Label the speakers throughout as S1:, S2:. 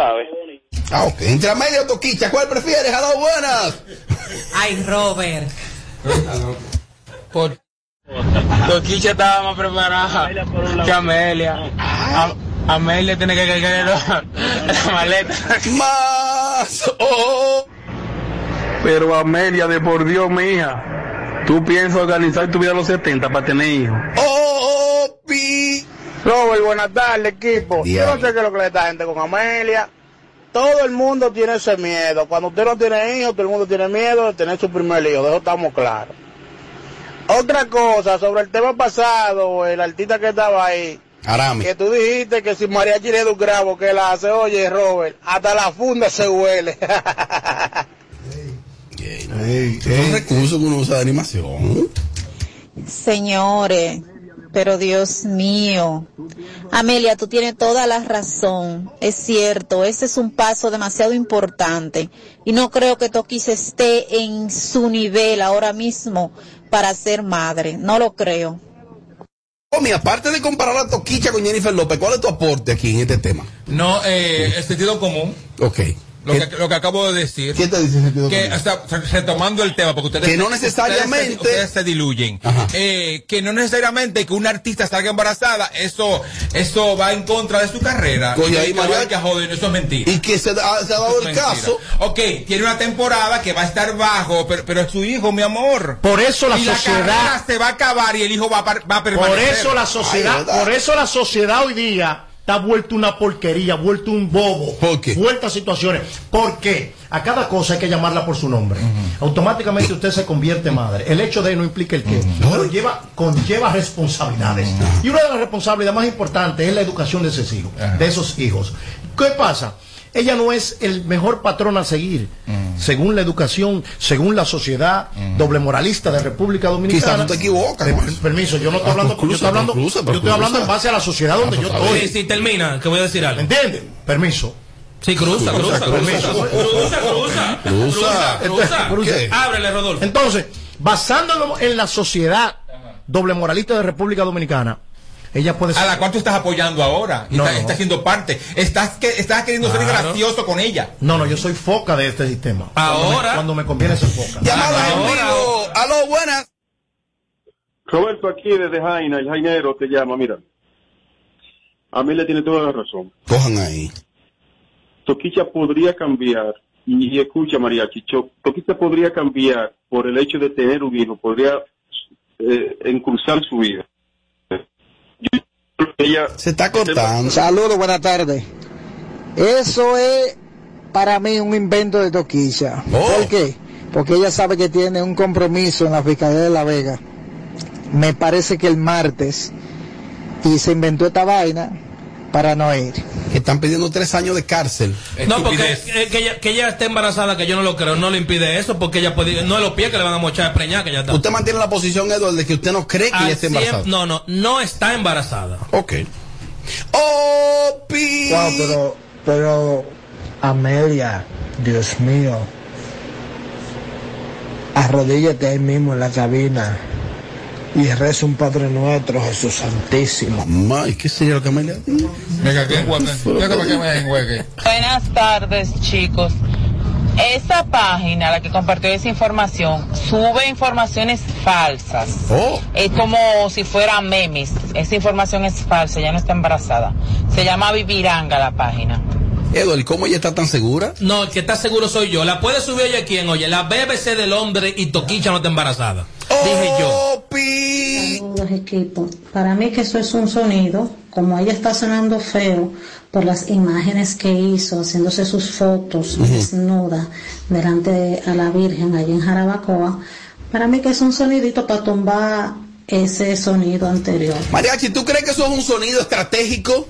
S1: sabes.
S2: Ah, ok. Entre Amelia o Toquicha, ¿cuál prefieres? A dos buenas.
S3: Ay, Robert.
S4: Por... Toquicha estaba más preparada que Amelia. A- Amelia tiene que cargar la, la maleta.
S2: Más. Oh.
S5: Pero Amelia, de por Dios, mija, tú piensas organizar tu vida a los 70 para tener hijos.
S2: Oh.
S6: Robert, buenas tardes, equipo. Yo no sé qué es lo que le está gente con Amelia. Todo el mundo tiene ese miedo. Cuando usted no tiene hijos, todo el mundo tiene miedo de tener su primer hijo. De eso estamos claros. Otra cosa, sobre el tema pasado, el artista que estaba ahí.
S2: Arami.
S6: Que tú dijiste que si Mariachi le da un grabo que la hace, oye, Robert, hasta la funda se huele.
S2: Es un recurso que uno usa de animación.
S7: Señores, pero Dios mío. Amelia, tú tienes toda la razón. Es cierto, ese es un paso demasiado importante. Y no creo que Toquis esté en su nivel ahora mismo para ser madre. No lo creo.
S2: Omi, aparte de comparar a Toquicha con Jennifer López, ¿cuál es tu aporte aquí en este tema?
S8: No, eh, el sentido común.
S2: Ok.
S8: Lo que, lo que acabo de decir.
S2: ¿Quién te dice sentido
S8: que, retomando el tema, porque ustedes.
S2: Que no
S8: ustedes
S2: necesariamente-
S8: se- Ustedes, se diluyen. Eh, que no necesariamente que una artista salga embarazada, eso eso va en contra de su carrera.
S2: Coño,
S8: Y
S2: ahí,
S8: que
S2: María-
S8: vaya, joder, eso es mentira.
S2: Y que se, ha- se ha dado el
S8: mentira.
S2: caso.
S8: Ok, tiene una temporada que va a estar bajo, pero, pero es su hijo, mi amor.
S9: Por eso la
S8: y
S9: sociedad-
S8: La carrera se va a acabar y el hijo va a, va a permanecer.
S9: Por eso la sociedad, por eso la sociedad hoy día está vuelta una porquería, vuelto un bobo. ¿Por qué? Vuelta a situaciones. ¿Por qué? A cada cosa hay que llamarla por su nombre. Automáticamente usted se convierte en madre. El hecho de no implica el qué, pero lleva, conlleva responsabilidades. Y una de las responsabilidades más importantes es la educación de esos hijos. De esos hijos. ¿Qué pasa? Ella no es el mejor patrón a seguir, según la educación, según la sociedad doble moralista de República Dominicana.
S2: Quizás tú te equivocas.
S9: Per- permiso, yo no estoy
S2: Ah,
S9: hablando, yo estoy hablando, yo estoy hablando en base a la sociedad donde yo estoy.
S10: Sí, sí, termina, que voy a decir algo.
S9: ¿Entiendes? Permiso.
S10: Sí, cruza, cruza, cruza. Cruza, cruza. Cruza, cruza.
S9: Cruza.
S10: Ábrele, Rodolfo.
S9: Entonces, basándonos en la sociedad doble moralista de República Dominicana, ella puede ser.
S8: ¿A la cual tú estás apoyando ahora? Y
S9: No,
S8: está,
S9: no.
S8: está siendo parte. Estás, que, estás queriendo ser gracioso con ella.
S9: No, no, yo soy foca de este sistema. Cuando
S8: Ahora.
S9: me, cuando me conviene ser foca.
S2: Llamada en vivo. Aló, buenas.
S11: Roberto aquí desde Jaina, el Jainero te llama, mira. Amelia tiene toda la razón.
S2: Cojan ahí.
S11: Toquicha podría cambiar, y, y escucha Mariachi, Cho- Toquicha podría cambiar por el hecho de tener un hijo, podría eh, encruzar su vida. Ella
S2: Se está cortando.
S12: Saludos, buenas tardes. Eso es para mí un invento de Toquilla. ¿Por qué? Porque ella sabe que tiene un compromiso en la Fiscalía de La Vega. Me parece que el martes. Y se inventó esta vaina para no ir.
S2: Que están pidiendo tres años de cárcel.
S10: No, porque eh, que ella, que ella esté embarazada, que yo no lo creo, no le impide eso, porque ella puede, no es los pies que le van a mochar a preñar, que ya está.
S2: Usted mantiene la posición, Eduardo, de que usted no cree que
S10: Al
S2: ella esté embarazada.
S10: No, no, no está embarazada.
S2: Ok. Oh, pi.
S12: Wow, pero, pero, Amelia, Dios mío, arrodíllate ahí mismo en la cabina y reza un Padre Nuestro, Jesús Santísimo.
S2: May, ¿qué sería lo que Amelia?
S8: Venga, que me enjuegue.
S13: Buenas tardes, chicos. Esa página, la que compartió esa información, sube informaciones falsas.
S2: Oh.
S13: Es como si fueran memes. Esa información es falsa, ya no está embarazada. Se llama Viviranga la página.
S2: Eduardo, ¿cómo ella está tan segura?
S10: No, el que está seguro soy yo. La puede subir ella quién, oye, la BBC de Londres y Toquicha no está embarazada. Dije yo.
S14: Para mí que eso es un sonido, como ella está sonando feo por las imágenes que hizo, haciéndose sus fotos
S2: Ujú.
S14: desnuda delante de a la Virgen allí en Jarabacoa, para mí que es un sonidito para tumbar ese sonido anterior.
S2: Mariachi, ¿tú crees que eso es un sonido estratégico?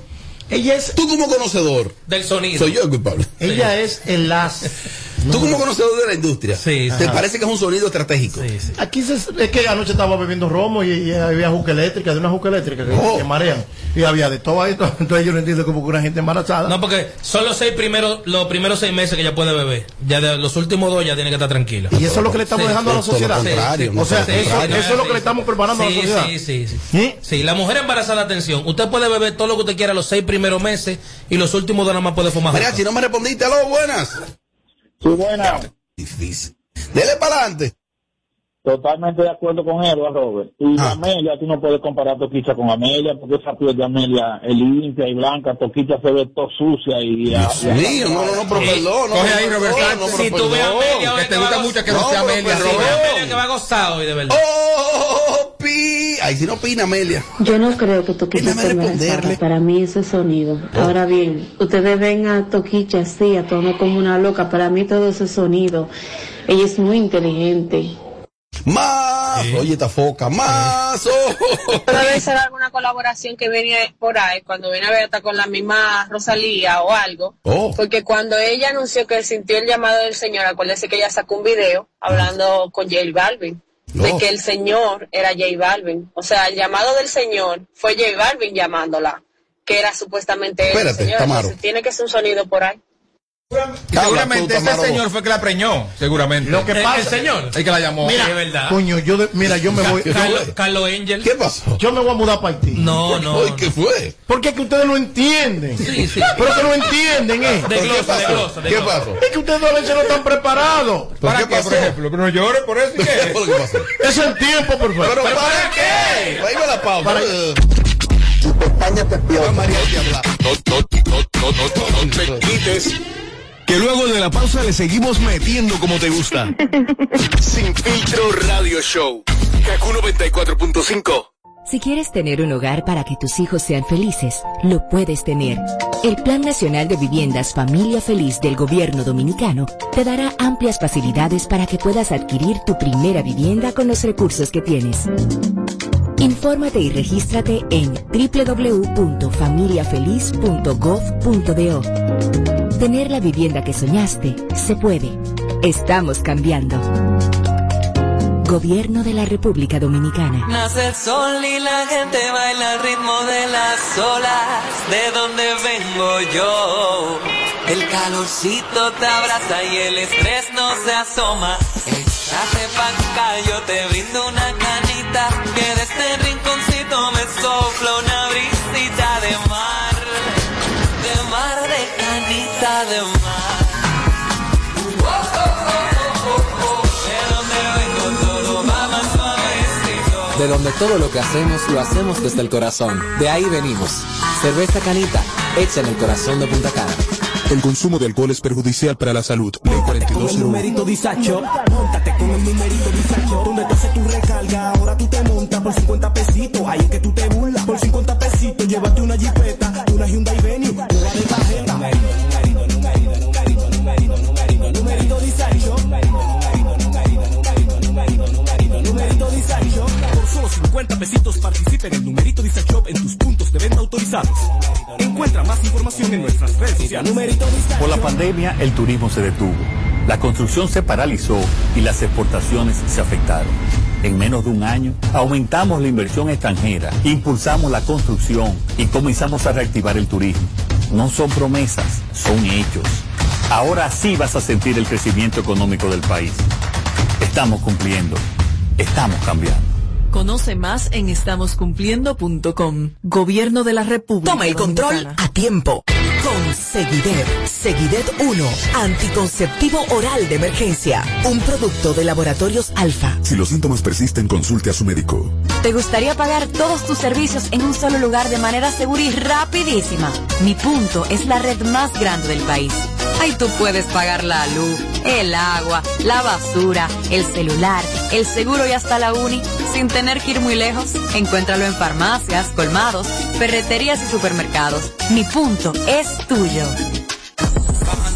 S9: Ella es.
S2: Tú como conocedor.
S10: Del sonido.
S2: Soy yo el culpable.
S9: Ella es el
S2: Tú como conocedor de la industria,
S10: Sí,
S2: ¿te
S10: sí.
S2: parece que es un sonido estratégico?
S9: Aquí se- es que anoche estaba bebiendo romo y, y había juca eléctrica, de una juca eléctrica que,
S10: Oh.
S9: que marean. Y había de todo ahí. Entonces yo no entiendo cómo que una gente embarazada.
S10: No, porque son los seis primeros, los primeros seis meses que ella puede beber. Ya de los últimos dos ya tiene que estar tranquila.
S9: Y eso es lo que le estamos dejando a la sociedad. o sea, eso, eso es lo que le estamos preparando a la
S10: Sí,
S9: sociedad.
S10: Sí, sí, sí. Sí, la mujer embarazada, atención. Usted puede beber todo lo que usted quiera los seis primeros meses y los últimos dos nada más puede fumar.
S2: Mariachi, no me respondiste, aló, buenas.
S6: Sí, buenas.
S2: Difícil. Dele para adelante.
S6: Totalmente de acuerdo con Edward, Robert. Y
S2: Ah.
S6: Amelia, tú no puedes comparar Toquicha con Amelia, porque esa piel de Amelia es limpia y blanca, Toquicha se ve todo sucia y...
S2: Dios
S6: y-
S2: mío, no, no, no, pero perdón. no,
S8: Coge ahí, Robert
S2: no,
S10: Si tú ves a. Amelia, hoy
S8: Que te
S10: va
S8: gusta
S10: a
S8: mucho que
S2: No,
S8: no sea Amelia.
S10: Sí, a Amelia que va gozado hoy, de verdad.
S2: Oh, pi. Ay, si no opina Amelia.
S14: Yo no creo que Toquicha embarazada.
S2: responderle.
S14: Para mí eso es sonido. Ahora bien, ustedes ven a Toquicha así, a tono como una loca. Para mí todo eso es sonido. Ella es muy inteligente.
S2: Más. Oye, esta foca. Más. Oh.
S1: Debe ser alguna colaboración que viene por ahí, cuando viene a ver hasta con la misma Rosalía o algo.
S2: Oh.
S1: Porque cuando ella anunció que sintió el llamado del Señor, acuérdese que ella sacó un video hablando con J Balvin. De
S2: Oh.
S1: que el Señor era J Balvin. O sea, el llamado del Señor fue J Balvin llamándola, que era supuestamente él, el
S2: Espérate,
S1: Señor.
S2: Tamaro.
S1: Entonces tiene que ser un sonido por ahí.
S8: Seguramente ese señor fue que la preñó. Seguramente.
S9: Lo que
S10: El-
S9: pasa,
S10: el señor.
S8: El que la llamó.
S9: Mira,
S10: es verdad.
S9: coño, yo de- mira, yo me voy,
S2: ¿Qué
S10: Carlos,
S2: fue?
S10: Carlos Angel.
S2: ¿Qué pasó?
S9: yo me voy a mudar para Haití.
S10: No, no.
S2: Oye, ¿qué fue?
S9: Porque es que ustedes no entienden.
S10: Sí, sí.
S9: Pero que no entienden, ¿eh?
S10: De
S2: ¿Pero ¿Qué
S10: glosa, de
S2: pasó?
S10: glosa, de
S2: ¿Qué pasó?
S9: Es que ustedes a veces no están preparados.
S2: ¿Pero
S8: ¿Para
S2: qué
S8: qué,
S2: pasó?
S8: por ejemplo? Pero no llore por eso. ¿y
S2: ¿Qué
S8: qué?
S2: pasó?
S9: Es el tiempo, por favor.
S2: ¿Pero para qué? Ahí va la pausa.
S9: Para-
S15: No, no, no, no, no, no, no te quites. Que luego de la pausa le seguimos metiendo como te gusta. Sin filtro radio show. Kaku 94.5.
S16: Si quieres tener un hogar para que tus hijos sean felices, lo puedes tener. El Plan Nacional de Viviendas Familia Feliz del Gobierno Dominicano te dará amplias facilidades para que puedas adquirir tu primera vivienda con los recursos que tienes. Infórmate y regístrate en www.familiafeliz.gov.do. Tener la vivienda que soñaste se puede. Estamos cambiando. Gobierno de la República Dominicana.
S17: Nace el sol y la gente baila al ritmo de las olas. De donde vengo yo. El calorcito te abraza y el estrés no se asoma. Échate pa' acá, yo te brindo una canita. Que de este rinconcito me sopla una brisita de donde todo
S18: lo que hacemos lo hacemos desde el corazón. De ahí venimos. Cerveza Canita, hecha en el corazón de Punta Cana.
S15: El consumo de alcohol es perjudicial para la salud. Ley
S19: Con el
S15: 4201.
S19: numerito disacho, montate con el numerito disacho. Donde tú haces tu recarga, ahora tú te montas por 50 pesitos. Ahí es que tú te burlas. Por 50 pesitos, llévate una jipeta, una Hyundai Venue, una de tarjeta. 50 pesitos participa en numerito disacho en tus puntos de venta autorizados. Encuentra más información en nuestras redes sociales.
S20: Por la pandemia, el turismo se detuvo, la construcción se paralizó y las exportaciones se afectaron. En menos de un año, aumentamos la inversión extranjera, impulsamos la construcción y comenzamos a reactivar el turismo. No son promesas, son hechos. Ahora sí vas a sentir el crecimiento económico del país. Estamos cumpliendo, estamos cambiando.
S21: Conoce más en estamoscumpliendo.com. Gobierno de la República.
S22: Toma el control
S21: Dominicana.
S22: a tiempo. Con Seguidet. Seguidet 1. Anticonceptivo oral de emergencia. Un producto de laboratorios alfa.
S23: Si los síntomas persisten, consulte a su médico.
S24: ¿Te gustaría pagar todos tus servicios en un solo lugar de manera segura y rapidísima? Mi punto es la red más grande del país. Ahí tú puedes pagar la luz, el agua, la basura, el celular, el seguro y hasta la uni sin tener que ir muy lejos. Encuéntralo en farmacias, colmados, ferreterías y supermercados. Mi punto es tuyo.
S17: Bajan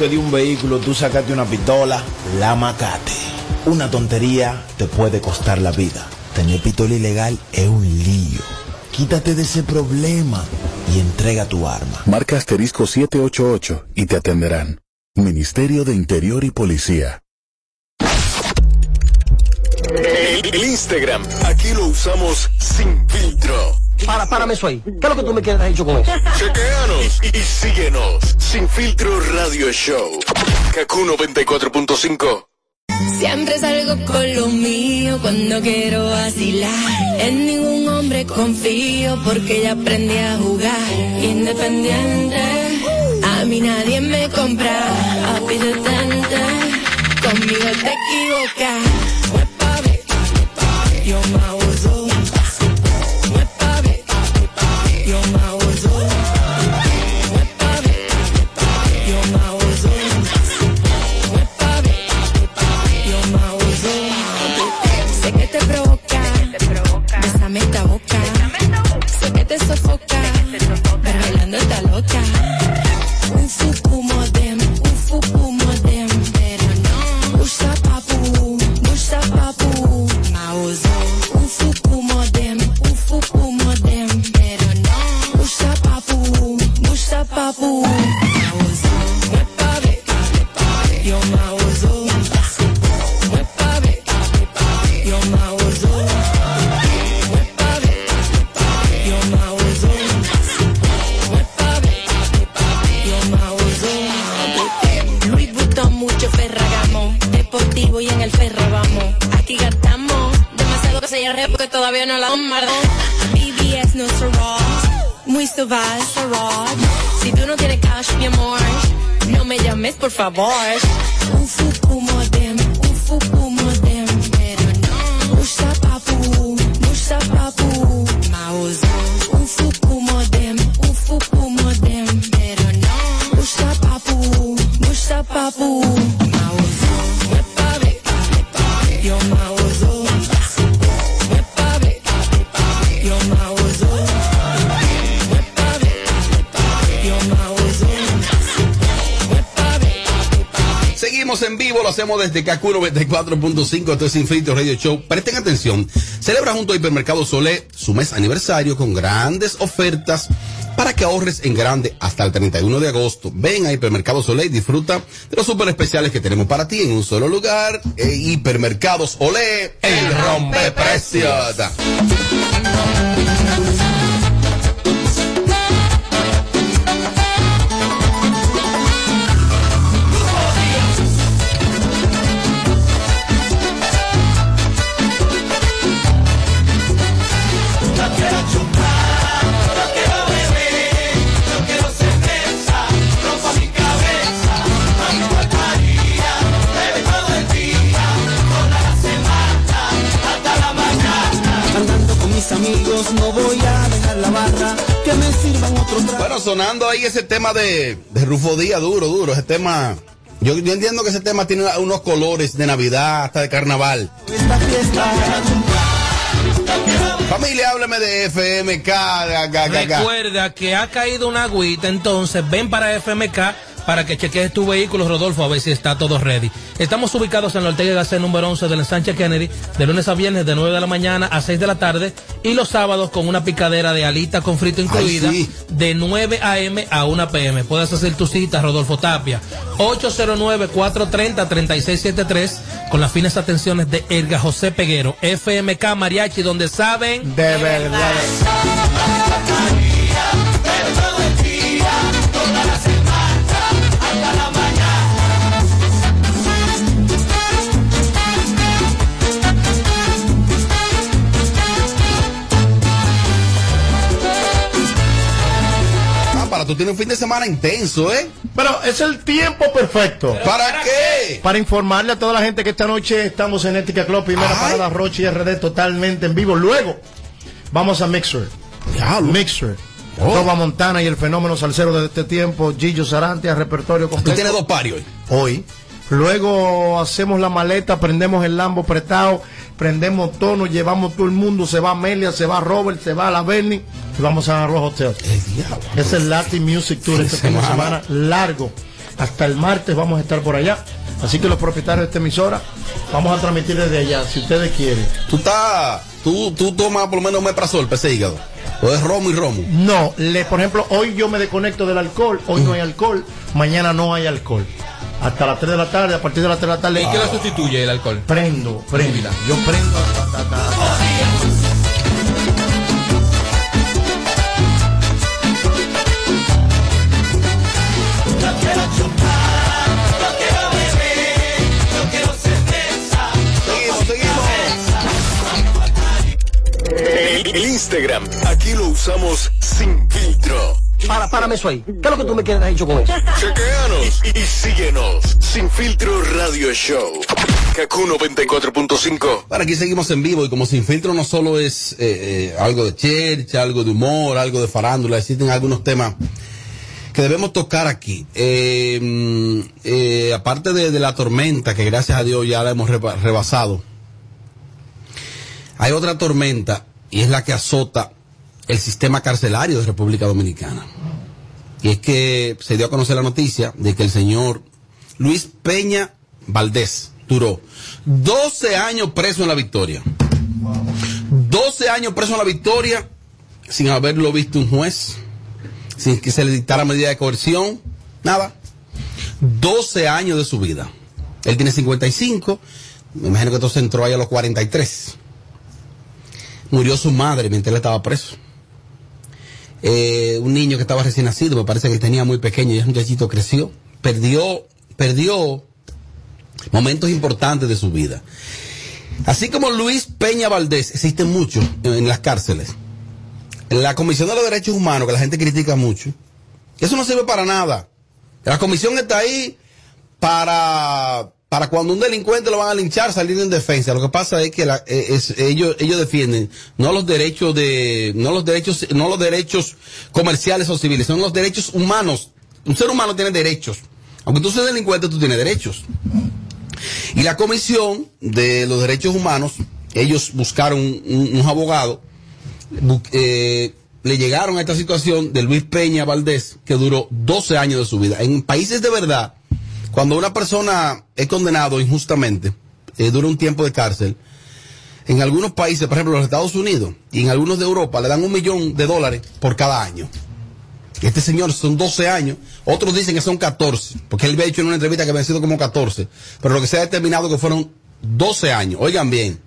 S25: de un vehículo tú sacaste una pistola, la macate. Una tontería te puede costar la vida. Tener pistola ilegal es un lío. Quítate de ese problema y entrega tu arma.
S23: Marca asterisco 788 y te atenderán. Ministerio de Interior y Policía.
S15: El, el Instagram, aquí lo usamos sin filtro.
S26: Para, párame eso ahí. ¿Qué es lo que tú me quieres hecho con eso?
S15: Chequeanos y, y síguenos. Sin filtro radio show. Kaku 94.5.
S27: Siempre salgo con lo mío cuando quiero vacilar. En ningún hombre confío porque ya aprendí a jugar. Independiente, a mí nadie me compra. Detente, conmigo te equivocas. Favor.
S2: En vivo, lo hacemos desde Kaku 94.5, esto es Sin Filtro Radio Show. Presten atención, celebra junto a Hipermercado Solé su mes aniversario con grandes ofertas para que ahorres en grande hasta el 31 de agosto. Ven a Hipermercado Solé y disfruta de los super especiales que tenemos para ti en un solo lugar. Hipermercados Olé, el rompeprecios.
S19: No
S2: Sonando ahí ese tema de, de Rufo Díaz, duro, duro, ese tema. Yo, yo entiendo que ese tema tiene unos colores de Navidad, hasta de carnaval.
S19: Esta fiesta,
S2: Familia, hábleme de FMK.
S10: Recuerda que ha caído una agüita, entonces ven para FMK para que chequees tu vehículo, Rodolfo, a ver si está todo ready. Estamos ubicados en la Ortega Gasset número 11 del ensanche Kennedy, de lunes a viernes de 9 de la mañana a 6 de la tarde y los sábados con una picadera de alita con frito incluida
S2: sí.
S10: de 9 a.m. a 1 p.m. Puedes hacer tu cita, Rodolfo Tapia, 809-430-3673 con las finas atenciones de Elga José Peguero, FMK Mariachi, donde saben
S9: de verdad.
S2: Tú tienes un fin de semana intenso, ¿eh?
S9: Pero es el tiempo perfecto.
S2: ¿Para qué?
S9: Para informarle a toda la gente que esta noche estamos en Ética Club, primera parada Roche y RD totalmente en vivo. Luego vamos a Mixer. Mixer.
S2: Oh.
S9: Toba Montana y el fenómeno salsero de este tiempo, Gillo Sarantia, repertorio completo.
S2: Tú tienes dos parios hoy.
S9: Hoy. Luego hacemos la maleta, prendemos el Lambo prestado, prendemos tono, llevamos todo el mundo, se va Amelia, se va Robert, se va la Bernie y vamos a Arroz Hotel. Es el Latin Music Tour este fin de semana largo. Hasta el martes vamos a estar por allá. Así que los propietarios de esta emisora vamos a transmitir desde allá, si ustedes quieren.
S2: Tú estás, tú, tú tomas por lo menos meprazol para ese hígado. O es romo y romo.
S9: No, le, por ejemplo, hoy yo me desconecto del alcohol, hoy no hay alcohol, mañana no hay alcohol. Hasta las 3 de la tarde, a partir de las 3 de la tarde.
S8: ¿Y qué lo sustituye el alcohol?
S9: Prendo, prendo. Yo prendo. ta, ta, ta.
S19: Yo quiero chupar, yo quiero beber, yo quiero cerveza.
S2: Seguimos,
S15: El, el Instagram, aquí lo usamos sin filtro.
S26: Para, párame eso ahí. ¿Qué es lo que tú me quieres hecho con eso?
S15: Chequeanos y, y síguenos. Sin filtro radio show. Kaku 94.5.
S2: Para aquí seguimos en vivo y como sin filtro no solo es eh, eh, algo de church, algo de humor, algo de farándula, existen algunos temas que debemos tocar aquí. Eh, mm, eh, aparte de, de la tormenta, que gracias a Dios ya la hemos reba- rebasado, hay otra tormenta y es la que azota el sistema carcelario de República Dominicana. Y es que se dio a conocer la noticia de que el señor Luis Peña Valdés duró 12 años preso en la victoria. 12 años preso en la victoria sin haberlo visto un juez, sin que se le dictara medida de coerción, nada. 12 años de su vida. Él tiene 55, me imagino que entonces entró ahí a los 43. Murió su madre mientras él estaba preso. Eh, un niño que estaba recién nacido, me parece que tenía muy pequeño y ese muchachito creció, perdió, perdió momentos importantes de su vida. Así como Luis Peña Valdés, existen muchos en las cárceles. La Comisión de los Derechos Humanos, que la gente critica mucho, eso no sirve para nada. La comisión está ahí para, para cuando un delincuente lo van a linchar, salir en defensa. Lo que pasa es que eh, ellos, defienden no los derechos de, no los derechos, no los derechos comerciales o civiles, son los derechos humanos. Un ser humano tiene derechos. Aunque tú seas delincuente, tú tienes derechos. Y la Comisión de los Derechos Humanos, ellos buscaron un, un abogado, bu- eh, le llegaron a esta situación de Luis Peña Valdés, que duró 12 años de su vida. En países de verdad, cuando una persona es condenado injustamente, eh, dura un tiempo de cárcel, en algunos países, por ejemplo los Estados Unidos y en algunos de Europa, le dan un millón de dólares por cada año. Este señor son 12 años, otros dicen que son 14, porque él había dicho en una entrevista que habían sido como 14, pero lo que se ha determinado que fueron 12 años. Oigan bien,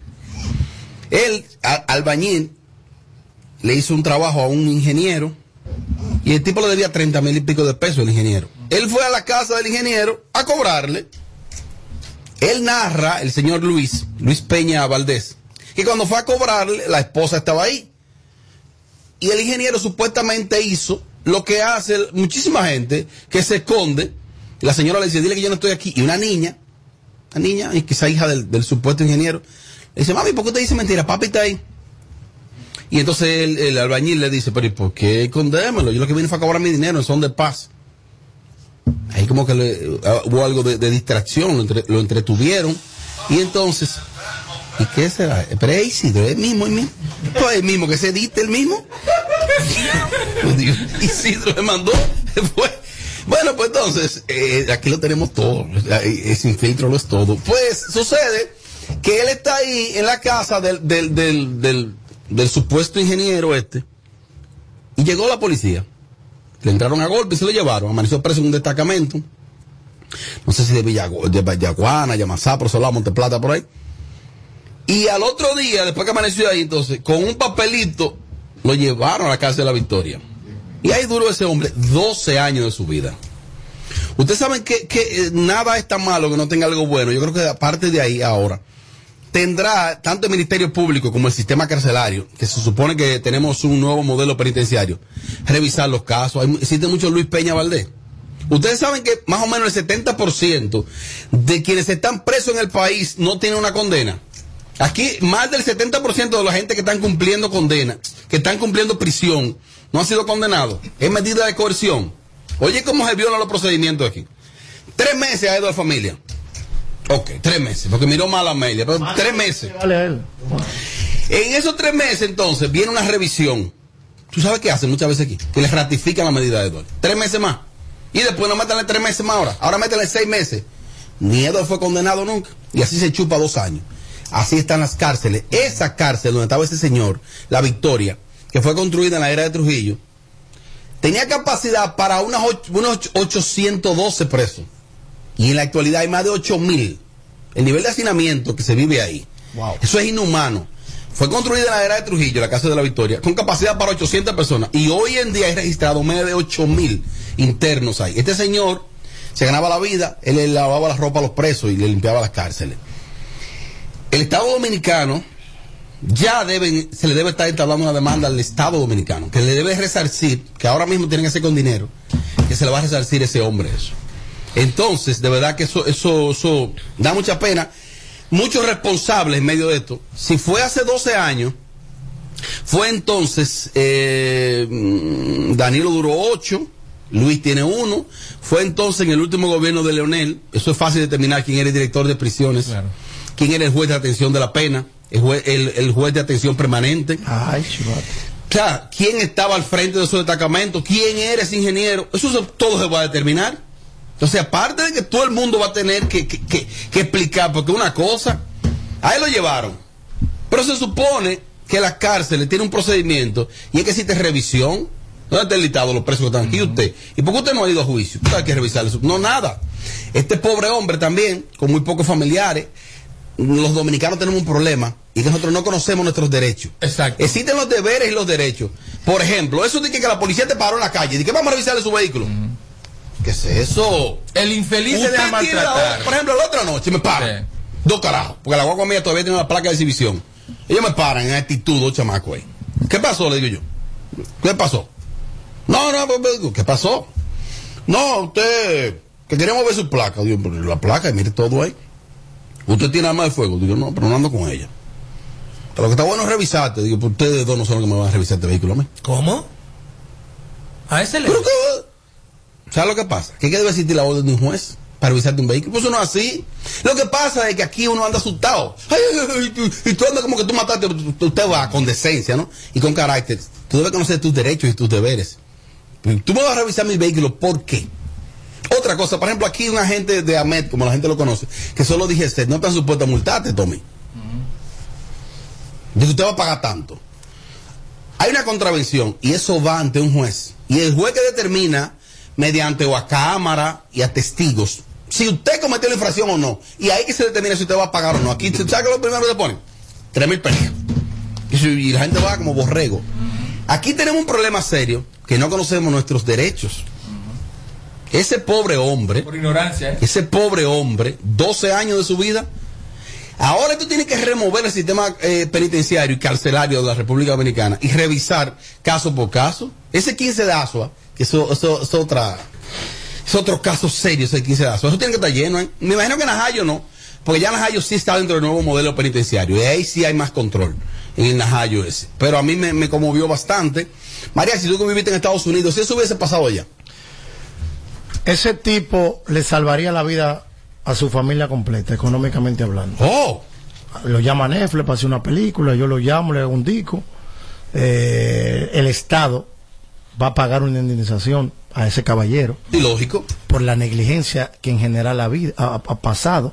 S2: él, a- albañil, le hizo un trabajo a un ingeniero y el tipo le debía 30 mil y pico de pesos al ingeniero. Él fue a la casa del ingeniero a cobrarle. Él narra, el señor Luis, Luis Peña Valdés, que cuando fue a cobrarle, la esposa estaba ahí. Y el ingeniero supuestamente hizo lo que hace muchísima gente, que se esconde. La señora le dice, dile que yo no estoy aquí. Y una niña, una niña, quizá hija del, del supuesto ingeniero, le dice, mami, ¿por qué usted dice mentira? Papi está ahí. Y entonces el, albañil le dice, pero ¿y por qué escondémelo? Yo lo que vine fue a cobrar mi dinero son de paz. Ahí como que le- ah, hubo algo de, distracción, lo, entre- entretuvieron. Y entonces, ¿y qué será? Pero es Isidro, es mismo, el mismo. Pues es el mismo que se edite el mismo. Isidro me mandó. Bueno, pues entonces, eh, aquí lo tenemos todo. Eh, Sin filtro lo es todo. Pues sucede que él está ahí en la casa del, del, del supuesto ingeniero este. Y llegó la policía. Le entraron a golpe y se lo llevaron. Amaneció preso en un destacamento. No sé si de, Villagu- de Villaguana, Solá, Monteplata, por ahí. Y al otro día, después que amaneció ahí, entonces, con un papelito, lo llevaron a la cárcel de la Victoria. Y ahí duró ese hombre 12 años de su vida. Ustedes saben que, que, eh, nada es tan malo que no tenga algo bueno. Yo creo que aparte de ahí ahora, tendrá tanto el Ministerio Público como el sistema carcelario, que se supone que tenemos un nuevo modelo penitenciario, revisar los casos. Hay, existe mucho Luis Peña Valdés. Ustedes saben que más o menos el 70% de quienes están presos en el país no tienen una condena. Aquí más del 70% de la gente que están cumpliendo condena, que están cumpliendo prisión, no han sido condenados. Es medida de coerción. Oye, ¿cómo se violan los procedimientos aquí? Tres meses a la familia. Ok, tres meses, porque miró mal a Amelia, pero tres meses. En esos tres meses, entonces, viene una revisión. ¿Tú sabes qué hacen muchas veces aquí? Que les ratifican la medida de Eduardo. Tres meses más. Y después no métanle tres meses más ahora. Ahora métanle seis meses. Ni Eduardo fue condenado nunca. Y así se chupa dos años. Así están las cárceles. Esa cárcel donde estaba ese señor, la Victoria, que fue construida en la era de Trujillo, tenía capacidad para unas och- unos 812 presos. Y en la actualidad hay más de 8000. El nivel de hacinamiento que se vive ahí. Eso es inhumano. Fue construida en la era de Trujillo, la Casa de la Victoria, con capacidad para 800 personas. Y hoy en día hay registrado más de 8000 internos ahí. Este señor se ganaba la vida, él le lavaba la ropa a los presos y le limpiaba las cárceles. El Estado Dominicano ya deben, se le debe estar entablando una demanda al Estado Dominicano, que le debe resarcir, que ahora mismo tienen que hacer con dinero, que se le va a resarcir ese hombre eso. Entonces, de verdad que eso, eso, eso da mucha pena. Muchos responsables en medio de esto. Si fue hace 12 años, fue entonces, eh, mm, Danilo duró 8, Luis tiene uno, fue entonces en el último gobierno de Leonel, eso es fácil determinar quién era el director de prisiones, quién era el juez de atención de la pena, el juez, el, el juez de atención permanente.
S9: Ay,
S2: O sea, quién estaba al frente de esos destacamentos, quién era ese ingeniero, eso todo se va a determinar. Entonces, aparte de que todo el mundo va a tener que, que- que- que explicar, porque una cosa, ahí lo llevaron, pero se supone que la cárcel tiene un procedimiento y es que existe revisión. ¿Dónde está el listado los presos que están aquí usted? ¿Y por qué usted no ha ido a juicio? Usted hay que revisar eso. No, nada. Este pobre hombre también, con muy pocos familiares, los dominicanos tenemos un problema y que nosotros no conocemos nuestros derechos.
S8: Exacto.
S2: Existen los deberes y los derechos. Por ejemplo, eso de que, que la policía te paró en la calle, de que vamos a revisarle su vehículo. ¿Qué es eso?
S8: El infeliz se deja
S2: tiene la-
S8: maltratar.
S2: por ejemplo, la otra noche me paran. Dos carajos. Porque la guagua mía todavía tiene una placa de exhibición. Ellos me paran en actitud, dos chamacos ahí. ¿Qué pasó? Le digo yo. ¿Qué pasó? No, no, pues, pues, ¿qué pasó? No, usted, que queremos ver su placa. Digo, pero la placa, mire todo ahí. Usted tiene arma de fuego. Digo, no, pero no ando con ella. Pero lo que está bueno es revisarte. Digo, pues ustedes dos no son los que me van a revisar este vehículo a mí.
S10: ¿Cómo? A ese le.
S2: ¿Sabes lo que pasa? Que debe existir la orden de un juez para revisarte un vehículo. Pues eso no es así. Lo que pasa es que aquí uno anda asustado. Ay, ay, ay, y tú andas como que tú mataste. Usted va con decencia, ¿no? Y con carácter. Tú debes conocer tus derechos y tus deberes. Tú me vas a revisar mi vehículo, ¿por qué? Otra cosa, por ejemplo, aquí un agente de AMET, como la gente lo conoce, que solo dijiste, no están supuestos a multarte, Tommy. Dice, usted va a pagar tanto. Hay una contravención y eso va ante un juez. Y el juez que determina, mediante o a cámara y a testigos, si usted cometió la infracción o no. Y ahí que se determina si usted va a pagar o no. Aquí, ¿sabe qué lo primero que le ponen? Tres mil pesos. Y la gente va como borrego. Aquí tenemos un problema serio, que no conocemos nuestros derechos. Ese pobre hombre,
S8: Por ignorancia, ¿eh?
S2: ese pobre hombre, 12 años de su vida, ahora tú tienes que remover el sistema eh, penitenciario y carcelario de la República Dominicana y revisar caso por caso. Ese 15 de ASUA, que eso, eso es otra, es otro caso serio, ese 15 de. Eso tiene que estar lleno, ¿eh? Me imagino que Najayo no, porque ya Najayo sí está dentro del nuevo modelo penitenciario y ahí sí hay más control en el Najayo ese. Pero a mí me, me conmovió bastante. María, si tú que viviste en Estados Unidos, si eso hubiese pasado allá.
S9: Ese tipo le salvaría la vida a su familia completa, económicamente hablando.
S2: Oh.
S9: Lo llama Netflix para hacer una película, yo lo llamo, le hago un disco. Eh, el Estado va a pagar una indemnización a ese caballero.
S2: Y lógico.
S9: Por la negligencia que en general ha, habido- ha- ha pasado.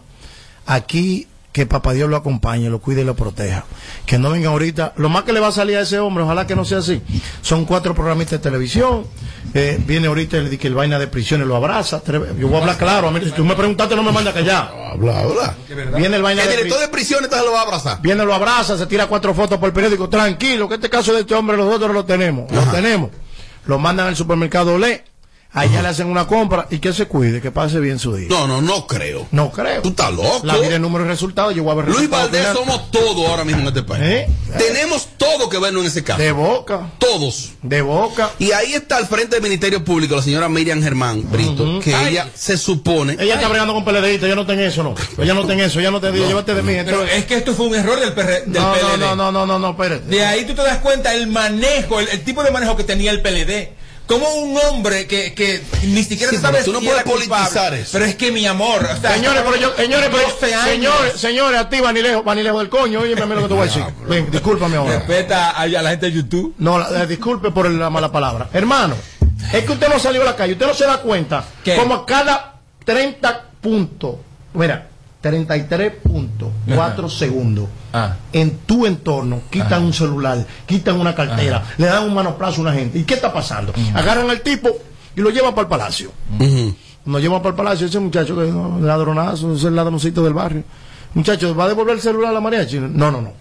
S9: Aquí que papá Dios lo acompañe, lo cuide y lo proteja. Que no venga ahorita. Lo más que le va a salir a ese hombre, ojalá que no sea así. Son cuatro programistas de televisión. eh, viene ahorita el, que el vaina de prisiones lo abraza. Yo voy a hablar claro. A mí, si tú me preguntaste, no me manda callar.
S2: Habla, habla.
S9: Viene el vaina
S2: El
S9: de
S2: director de prisiones entonces lo va a abrazar.
S9: Viene, lo abraza, se tira cuatro fotos por el periódico. Tranquilo, que este caso de este hombre nosotros lo tenemos. Lo tenemos. Lo mandan al supermercado Olé. Allá le hacen una compra y que se cuide, que pase bien su día.
S2: No, no, no creo.
S9: No creo.
S2: Tú estás loco.
S9: La vida es número de resultados, yo voy a ver
S2: Luis
S9: resultados
S2: Valdés
S9: final.
S2: somos todo ahora mismo en este país.
S9: ¿Eh?
S2: Tenemos todo que vernos en ese caso.
S9: De boca.
S2: Todos.
S9: De boca.
S2: Y ahí está al frente del Ministerio Público la señora Miriam Germán Brito, que
S9: Ay.
S2: ella se supone.
S9: Ella está bregando con PLDistas, ella no ten eso, no. Ella no ten eso, ella no te digo, llévate de mí.
S8: Pero es que esto fue un error del, PR del
S9: no,
S8: PLD.
S9: no, no, no, no, no, espérate.
S8: De ahí tú te das cuenta el manejo, el, el tipo de manejo que tenía el PLD. Como un hombre que, que ni siquiera
S2: Sí,
S8: se sabe
S2: tú no
S8: si
S2: puedes
S8: era culpable.
S2: politizar eso.
S8: Pero es que mi amor, o sea,
S9: Señores, pero yo, señores, pero
S8: 12 años.
S9: señores, señores, a ti van ni lejos, van ni lejos del coño, oye, lo que te voy a decir. Ven, discúlpame ahora.
S8: Respeta a, la gente de YouTube.
S9: No, la- disculpe por la mala palabra. Hermano, es que usted no salió a la calle, usted no se da cuenta
S8: ¿Qué?
S9: como a cada 30 puntos, mira, 33.4 segundos
S8: Ah.
S9: en tu entorno quitan un celular, quitan una cartera, le dan un manoplazo a una gente. ¿Y qué está pasando? Agarran al tipo y lo llevan para el palacio. Nos llevan para el palacio ese muchacho que es un ladronazo, es el ladroncito del barrio. Muchacho, ¿va a devolver el celular a la mariachi? No, no, no.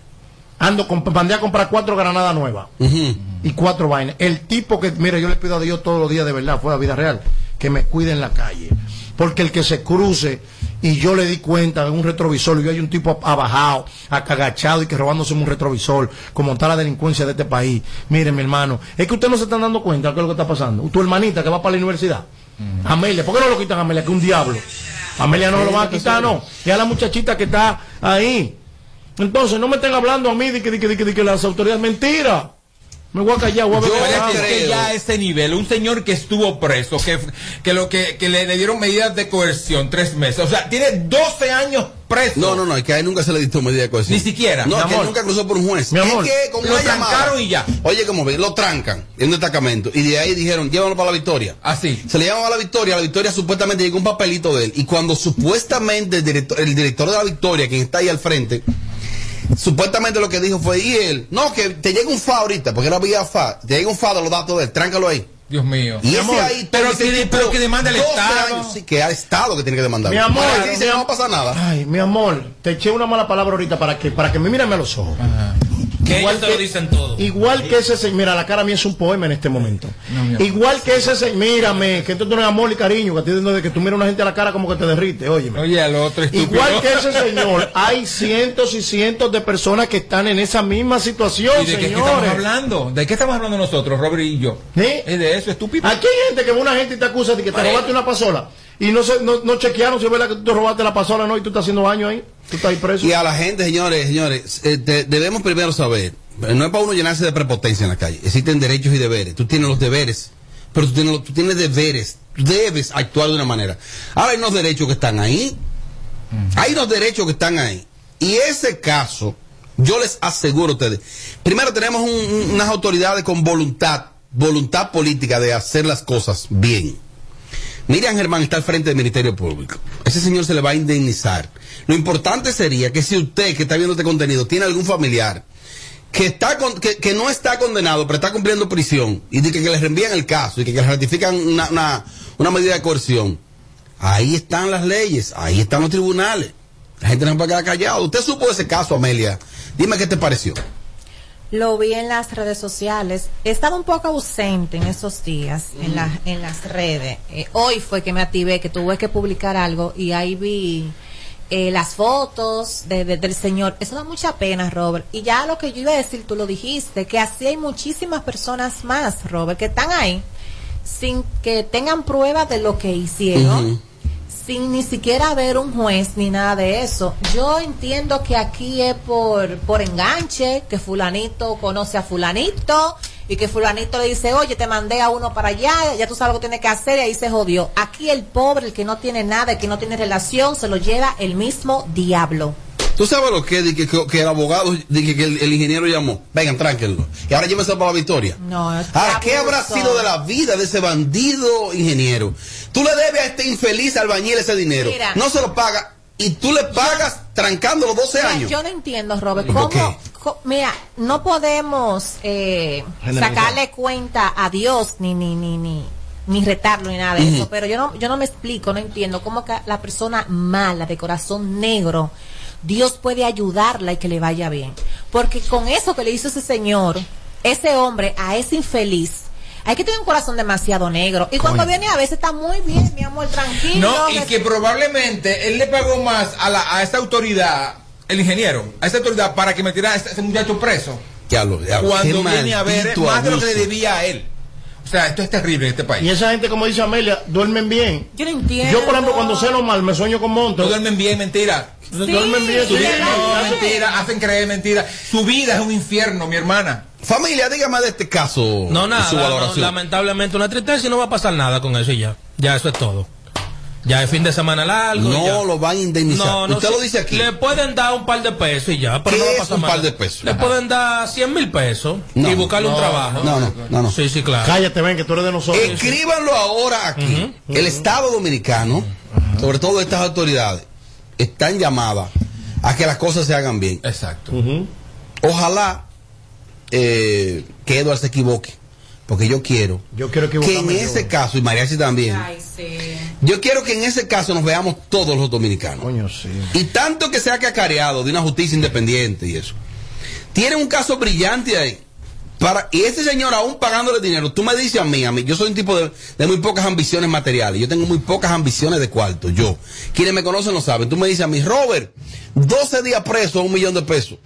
S9: Ando, con, mandé a comprar cuatro granadas nuevas y cuatro vainas. El tipo que, mira, yo le pido a Dios todos los días de verdad, fue a vida real, que me cuide en la calle. Porque el que se cruce y yo le di cuenta en un retrovisor y yo hay un tipo abajado, acagachado y que robándose un retrovisor, como está la delincuencia de este país. Mire, mi hermano, es que ustedes no se están dando cuenta de qué es lo que está pasando. Tu hermanita que va para la universidad, Amelia, ¿por qué no lo quitan a Amelia? Que un diablo. Amelia no lo va a quitar, no. Y a la muchachita que está ahí. Entonces, no me estén hablando a mí de que, de que, de que, de que las autoridades. Mentira. Me voy a callar, voy a
S8: Yo es que ya a ese nivel, un señor que estuvo preso, que, que lo que, que le, le dieron medidas de coerción, tres meses, o sea, tiene 12 años preso.
S2: No, no, no, es que a él nunca se le dictó medida de cohesión.
S8: Ni siquiera.
S2: No,
S8: Mi
S2: es que nunca cruzó por un juez.
S8: Mi amor.
S2: Es que con
S8: Lo
S2: llamada-
S8: trancaron y ya.
S2: Oye, como ven, lo trancan en un destacamento. Y de ahí dijeron, llévalo para la victoria.
S8: Así.
S2: Se le llama a la victoria, a la victoria supuestamente llegó un papelito de él. Y cuando supuestamente el director, el director de la victoria, quien está ahí al frente, supuestamente lo que dijo fue, y él, no, que te llega un FA ahorita, porque era vía FA, te llega un FA de los datos de él, tráncalo ahí.
S8: Dios mío.
S2: Y ese ahí,
S8: pero,
S2: tipo,
S8: pero que demanda el
S2: 12
S8: Estado.
S2: años, sí, que al Estado que tiene que demandar.
S9: Mi amor,
S2: dice,
S9: mi
S2: no va
S9: am-
S2: a pasar nada.
S9: Ay, mi amor, te eché una mala palabra ahorita para que, para que me miren a los ojos.
S10: Que ellos te lo dicen todo.
S9: Igual que ese señor, mira, la cara mía es un poema en este momento.
S8: No.
S9: Igual que ese señor, mírame, que tú tienes amor y cariño, que, a ti de que tú miras a una gente a la cara como que te derrite, óyeme.
S8: Oye, al otro estúpido.
S9: Igual que ese señor, hay cientos y cientos de personas que están en esa misma situación,
S8: ¿Y de qué, qué estamos
S9: señores.
S8: hablando? ¿De qué estamos hablando nosotros, Robert y yo?
S9: ¿Sí?
S8: Es de eso, estúpido.
S9: Aquí hay gente que ve una gente y te acusa de que te robaste una pasola y no, se, no, no chequearon si es verdad que tú te robaste la pasola no y tú estás haciendo daño ahí, tú estás ahí preso.
S2: Y a la gente, señores, señores, eh, te- debemos primero saber, no es para uno llenarse de prepotencia en la calle, existen derechos y deberes, tú tienes los deberes, pero tú tienes, los- tú tienes deberes, debes actuar de una manera. Ahora hay unos derechos que están ahí, hay unos derechos que están ahí, y ese caso, yo les aseguro a ustedes, primero tenemos un- un- unas autoridades con voluntad, voluntad política de hacer las cosas bien. Miriam Germán está al frente del Ministerio Público. Ese señor se le va a indemnizar. Lo importante sería que si usted que está viendo este contenido tiene algún familiar que está que, que no está condenado, pero está cumpliendo prisión, y de que, que le reenvían el caso y que, que le ratifican una, una, una medida de coerción, ahí están las leyes, ahí están los tribunales. La gente no puede quedar callado. Usted supo ese caso, Amelia. Dime qué te pareció.
S28: Lo vi en las redes sociales. Estaba un poco ausente en esos días en, la- en las redes. Eh, hoy fue que me activé, que tuve que publicar algo y ahí vi eh, las fotos de- de- del señor. Eso da mucha pena, Robert. Y ya lo que yo iba a decir, tú lo dijiste, que así hay muchísimas personas más, Robert, que están ahí sin que tengan pruebas de lo que hicieron sin ni siquiera haber un juez ni nada de eso. Yo entiendo que aquí es por, por enganche, que fulanito conoce a fulanito y que fulanito le dice, oye, te mandé a uno para allá, ya tú sabes lo que tiene que hacer y ahí se jodió. Aquí el pobre, el que no tiene nada, el que no tiene relación, se lo lleva el mismo diablo.
S2: ¿Tú sabes lo que, que, que, que el abogado, que, que el, el ingeniero llamó? Vengan, tranquilo. Y ahora llévense para la victoria.
S28: No,
S2: Ahora, ¿qué habrá sido de la vida de ese bandido ingeniero? Tú le debes a este infeliz albañil ese dinero.
S28: Mira.
S2: No se lo paga. Y tú le pagas trancando los 12
S28: Mira,
S2: años.
S28: Yo no entiendo, Robert,
S2: ¿Por
S28: cómo, co- mira, no podemos eh, sacarle cuenta a Dios ni ni ni ni ni retarlo ni nada de eso, pero yo no yo no me explico, no entiendo cómo que la persona mala de corazón negro Dios puede ayudarla y que le vaya bien, porque con eso que le hizo ese señor, ese hombre a ese infeliz hay que tener un corazón demasiado negro. Y cuando viene a veces está muy bien, mi amor, tranquilo.
S8: No, y que probablemente él le pagó más a, la, a esta autoridad, el ingeniero, a esta autoridad para que metiera a este, este muchacho preso.
S2: Ya lo, ya lo-
S8: Cuando
S2: qué
S8: viene a ver más de lo que le debía a él. O sea, esto es terrible en este país.
S9: Y esa gente, como dice Amelia, duermen bien.
S28: Yo no entiendo.
S9: Yo, por ejemplo, cuando ceno mal, me sueño con montos.
S8: No duermen bien, mentira.
S9: duermen bien, sí.
S8: no, mentira, hacen creer mentira. Su vida es un infierno, mi hermana.
S2: Familia, dígame de este caso.
S10: No, nada,
S2: su
S10: no,
S2: valoración.
S10: lamentablemente una tristeza y no va a pasar nada con eso y ya. Ya eso es todo. Ya es fin de semana largo.
S2: No
S10: ya.
S2: lo van a indemnizar.
S10: No, no,
S2: Usted lo dice aquí.
S10: Le pueden dar un par de pesos y ya. Pero
S2: ¿Qué
S10: no va a
S2: es
S10: pasar
S2: un par de pesos?
S10: Le
S2: Ajá.
S10: pueden dar 100 mil pesos
S2: No,
S10: y buscarle un trabajo.
S2: no, no, no, no.
S10: Sí, sí, claro.
S9: Cállate, ven, que tú eres de nosotros.
S2: Escríbanlo ahora aquí. El Estado Dominicano, sobre todo estas autoridades, están llamadas a que las cosas se hagan bien.
S8: Exacto.
S2: Ojalá eh, que Eduardo se equivoque. Porque yo quiero
S9: Yo quiero
S2: que en
S9: yo.
S2: ese caso, y Mariachi también,
S28: Ay, sí.
S2: yo quiero que en ese caso nos veamos todos los dominicanos.
S9: Coño, sí.
S2: Y tanto que sea cacareado de una justicia independiente y eso. Tiene un caso brillante ahí. Para, y ese señor aún pagándole dinero, tú me dices a mí, a mí, yo soy un tipo de, de muy pocas ambiciones materiales, yo tengo muy pocas ambiciones de cuarto, yo. Quienes me conocen lo saben. Tú me dices a mí, Robert, 12 días preso, un millón de pesos.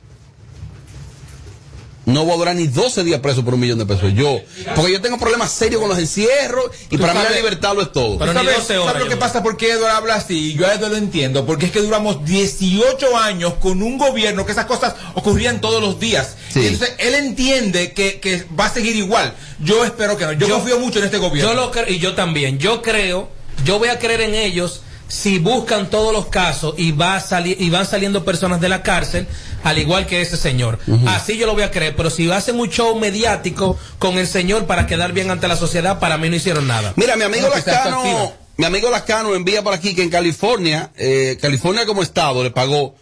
S2: No voy a durar ni 12 días preso por un millón de pesos. Yo, porque yo tengo problemas serios con los encierros y para mí la
S8: sabes-
S2: libertad lo es todo.
S10: Pero ni
S8: ¿Sabes,
S10: 12 horas
S8: ¿sabes lo que pasa? ¿Por qué Eduardo habla así? Yo a Eduardo lo entiendo. Porque es que duramos 18 años con un gobierno que esas cosas ocurrían todos los días.
S2: Sí.
S8: Y entonces él entiende que, que va a seguir igual. Yo espero que no. Yo, confío mucho en este gobierno.
S10: Yo lo creo, y yo también. Yo creo, yo voy a creer en ellos si buscan todos los casos y va a salir y van saliendo personas de la cárcel, al igual que ese señor. Así yo lo voy a creer. Pero si hacen un show mediático con el señor para quedar bien ante la sociedad, para mí no hicieron nada.
S2: Mira, mi amigo Lascano, mi amigo Lascano envía por aquí que en California, eh, California como estado le pagó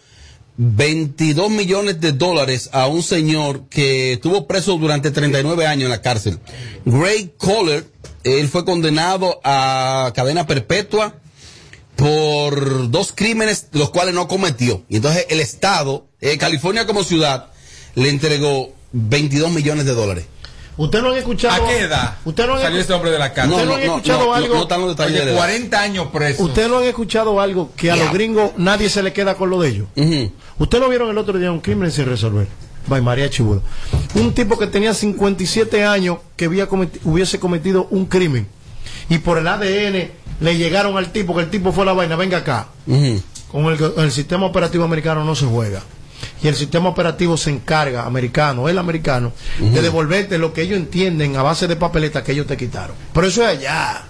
S2: 22 millones de dólares a un señor que estuvo preso durante 39 años en la cárcel. Gray Kohler, él fue condenado a cadena perpetua por dos crímenes los cuales no cometió. Y entonces el estado, eh, California como ciudad, le entregó 22 millones de dólares.
S9: ¿Usted no han escuchado?
S8: ¿A qué edad
S9: ¿Usted no han
S8: salió este hombre de la cárcel?
S9: ¿Usted no, han escuchado algo?
S2: están los detalles
S8: Oye,
S2: de la edad.
S8: 40 años preso.
S9: ¿Usted no han escuchado algo que a los gringos nadie se le queda con lo de ellos? ¿Usted no vieron el otro día un crimen sin resolver? By María Chibuda. Un tipo que tenía 57 años que había cometi- hubiese cometido un crimen. Y por el ADN le llegaron al tipo, que el tipo fue la vaina, venga acá. Con el, el sistema operativo americano no se juega. Y el sistema operativo se encarga, americano, el americano, de devolverte lo que ellos entienden a base de papeleta que ellos te quitaron. Pero eso es allá.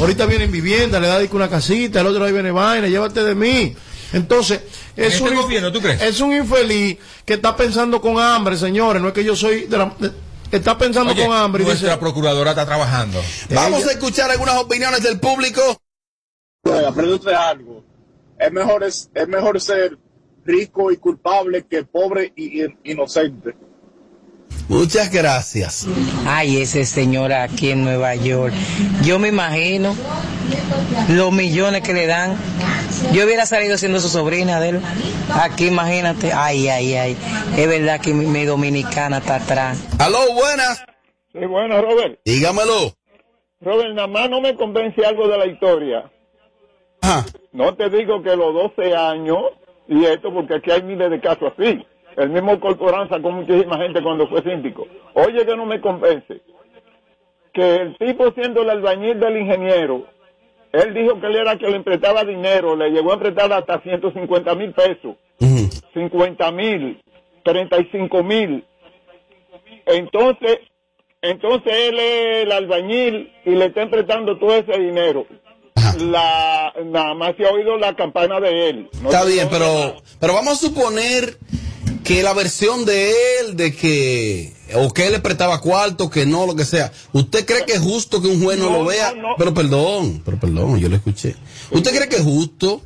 S9: Ahorita viene en vivienda, le da una casita, el otro ahí viene vaina, llévate de mí. Entonces,
S8: ¿En
S9: es,
S8: este
S9: un,
S8: gobierno, tú crees?
S9: es un infeliz que está pensando con hambre, señores. No es que yo soy de la. de- está pensando
S8: Oye,
S9: con hambre y
S8: nuestra
S9: dice.
S8: procuradora está trabajando.
S2: Vamos a escuchar algunas opiniones del público.
S29: Aprende usted algo. Es mejor, es, es mejor ser rico y culpable que pobre y, y- inocente.
S2: Muchas gracias.
S30: Ay, ese señor aquí en Nueva York. Yo me imagino los millones que le dan. Yo hubiera salido siendo su sobrina de él. Aquí, imagínate. Ay, ay, ay. Es verdad que mi, mi dominicana está atrás.
S2: Aló, buenas.
S31: Sí, bueno, Robert.
S2: Dígamelo.
S31: Robert, nada más no me convence algo de la historia. No te digo que los 12 años y esto, porque aquí hay miles de casos así. El mismo Corporán sacó muchísima gente cuando fue síndico. Oye, que no me convence. Que el tipo siendo el albañil del ingeniero, él dijo que él era que le prestaba dinero, le llegó a prestar hasta 150 mil pesos. 50 mil, 35 mil. Entonces, entonces él es el albañil y le está prestando todo ese dinero. La, nada más se ha oído la campana de él. No
S2: Está bien, pero, pero vamos a suponer que la versión de él, de que, o que él le prestaba cuarto, que no, lo que sea. ¿Usted cree que es justo que un juez no,
S31: No,
S2: lo vea?
S31: no, no.
S2: Pero perdón, pero perdón, yo lo escuché. ¿Usted cree que es justo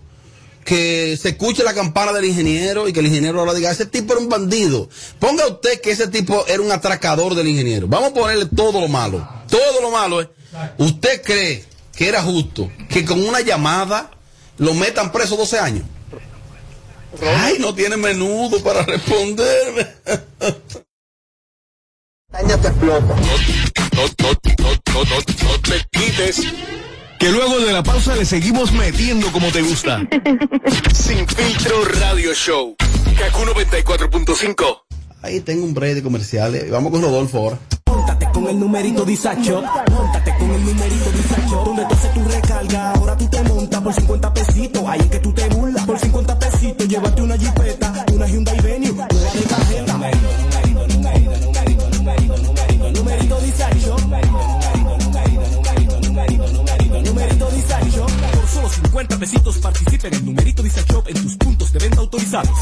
S2: que se escuche la campana del ingeniero y que el ingeniero ahora diga, ese tipo era un bandido? Ponga usted que ese tipo era un atracador del ingeniero. Vamos a ponerle todo lo malo. Todo lo malo es. ¿Usted cree que era justo que con una llamada lo metan preso 12 años? Ay, no tiene menudo para responderme.
S15: te explota. No, no, no, no, te quites. Que luego de la pausa le seguimos metiendo como te gusta. Sin filtro radio show. Kaku 94.5.
S2: Ahí tengo un break de comerciales. Vamos con Rodolfo ahora.
S19: Móntate con el numerito Disacho. Móntate con el numerito Disacho. Donde tú haces tu recarga, ahora tú te montas por 50 pesitos. Ahí es que tú te burlas. Por 50 50 pesitos participa en el numerito Disacho en tus puntos de venta autorizados.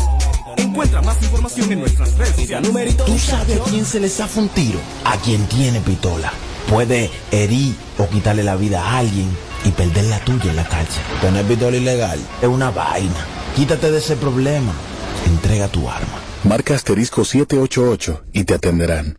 S19: Encuentra más información en nuestras redes sociales. Numerito
S25: ¿Tú sabes a quién se le zafa un tiro? A quien tiene pistola. Puede herir o quitarle la vida a alguien y perder la tuya en la calle. Tener pistola ilegal es una vaina. Quítate de ese problema. Entrega tu arma.
S23: Marca asterisco 788 y te atenderán.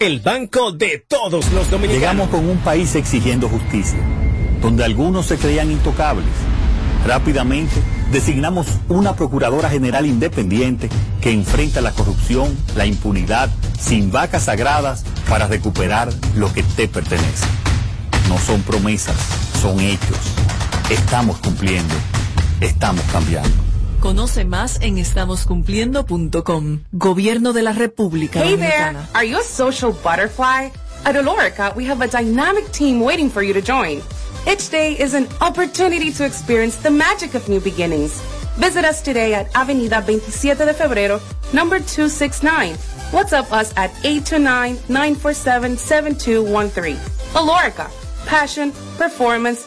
S32: el banco de todos los dominicanos.
S20: Llegamos con un país exigiendo justicia, donde algunos se creían intocables. Rápidamente designamos una Procuradora General independiente que enfrenta la corrupción, la impunidad, sin vacas sagradas para recuperar lo que te pertenece. No son promesas, son hechos. Estamos cumpliendo, estamos cambiando.
S21: Conoce más en estamoscumpliendo.com. Gobierno de la República
S33: Hey there! Are you a social butterfly? At Olorica, we have a dynamic team waiting for you to join. Each day is an opportunity to experience the magic of new beginnings. Visit us today at Avenida 27 de Febrero, number 269. WhatsApp us at 829-947-7213. Olorica, passion, performance,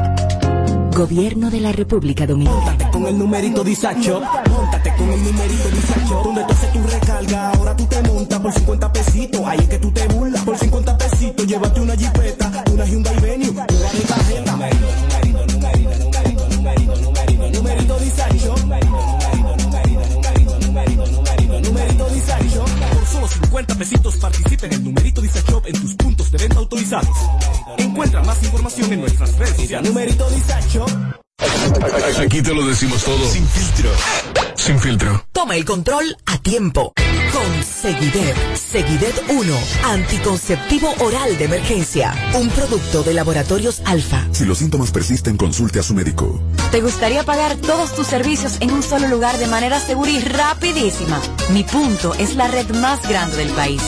S34: Gobierno de la República Dominicana.
S19: con el numerito Disacho. Móntate con el numerito Disacho. Donde tú haces tu recarga, ahora tú te montas por 50 pesitos. Ahí es que tú te burlas. Por 50 pesitos, llévate una jipeta, una Hyundai Venue, una de cajeta.
S32: 50 pesitos participa en el numerito Disacho en tus puntos de venta autorizados. Encuentra más información en nuestras redes sociales.
S19: Numerito Disacho.
S15: Aquí te lo decimos todo. Sin filtro. Sin filtro.
S22: Toma el control a tiempo. Con Seguidet. Seguidet 1. Anticonceptivo oral de emergencia. Un producto de laboratorios alfa.
S23: Si los síntomas persisten, consulte a su médico.
S24: ¿Te gustaría pagar todos tus servicios en un solo lugar de manera segura y rapidísima? Mi punto es la red más grande del país.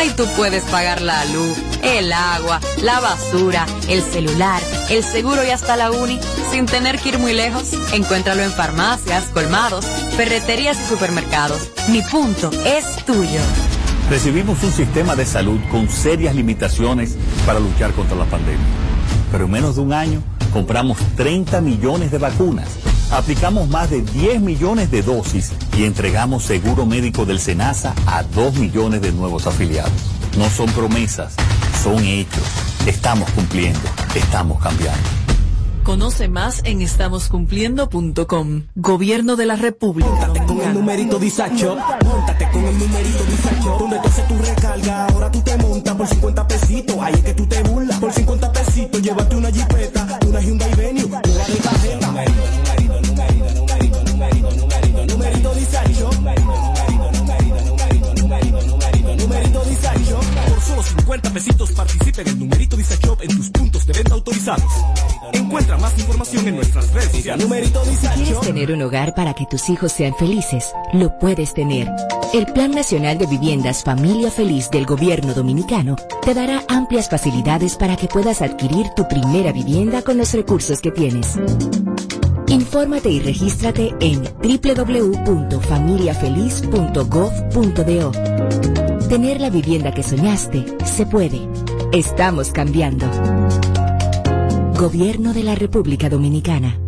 S24: Ahí tú puedes pagar la luz, el agua, la basura, el celular, el seguro y hasta la uni sin tener que ir muy lejos. Encuéntralo en farmacias, colmados, ferreterías y supermercados. Mi punto es tuyo.
S20: Recibimos un sistema de salud con serias limitaciones para luchar contra la pandemia. Pero en menos de un año compramos 30 millones de vacunas aplicamos más de 10 millones de dosis y entregamos seguro médico del SENASA a 2 millones de nuevos afiliados. No son promesas, son hechos. Estamos cumpliendo, estamos cambiando.
S21: Conoce más en estamoscumpliendo.com. Gobierno de la República.
S19: Móntate con el numerito disacho. Móntate con el numerito disacho. Donde tú haces tu recarga, ahora tú te montas por 50 pesitos. Ahí es que tú te burlas. Por 50 pesitos, llévate una jipeta, una Hyundai Venue, una de cajeta. Por solo 50 pesitos participa en el numerito disacho en tus puntos de venta autorizados. Encuentra más información en nuestras redes sociales. Numerito
S34: ¿Quieres tener un hogar para que tus hijos sean felices? Lo puedes tener. El Plan Nacional de Viviendas Familia Feliz del Gobierno Dominicano te dará amplias facilidades para que puedas adquirir tu primera vivienda con los recursos que tienes. Infórmate y regístrate en www.familiafeliz.gov.do. Tener la vivienda que soñaste se puede. Estamos cambiando. Gobierno de la República Dominicana.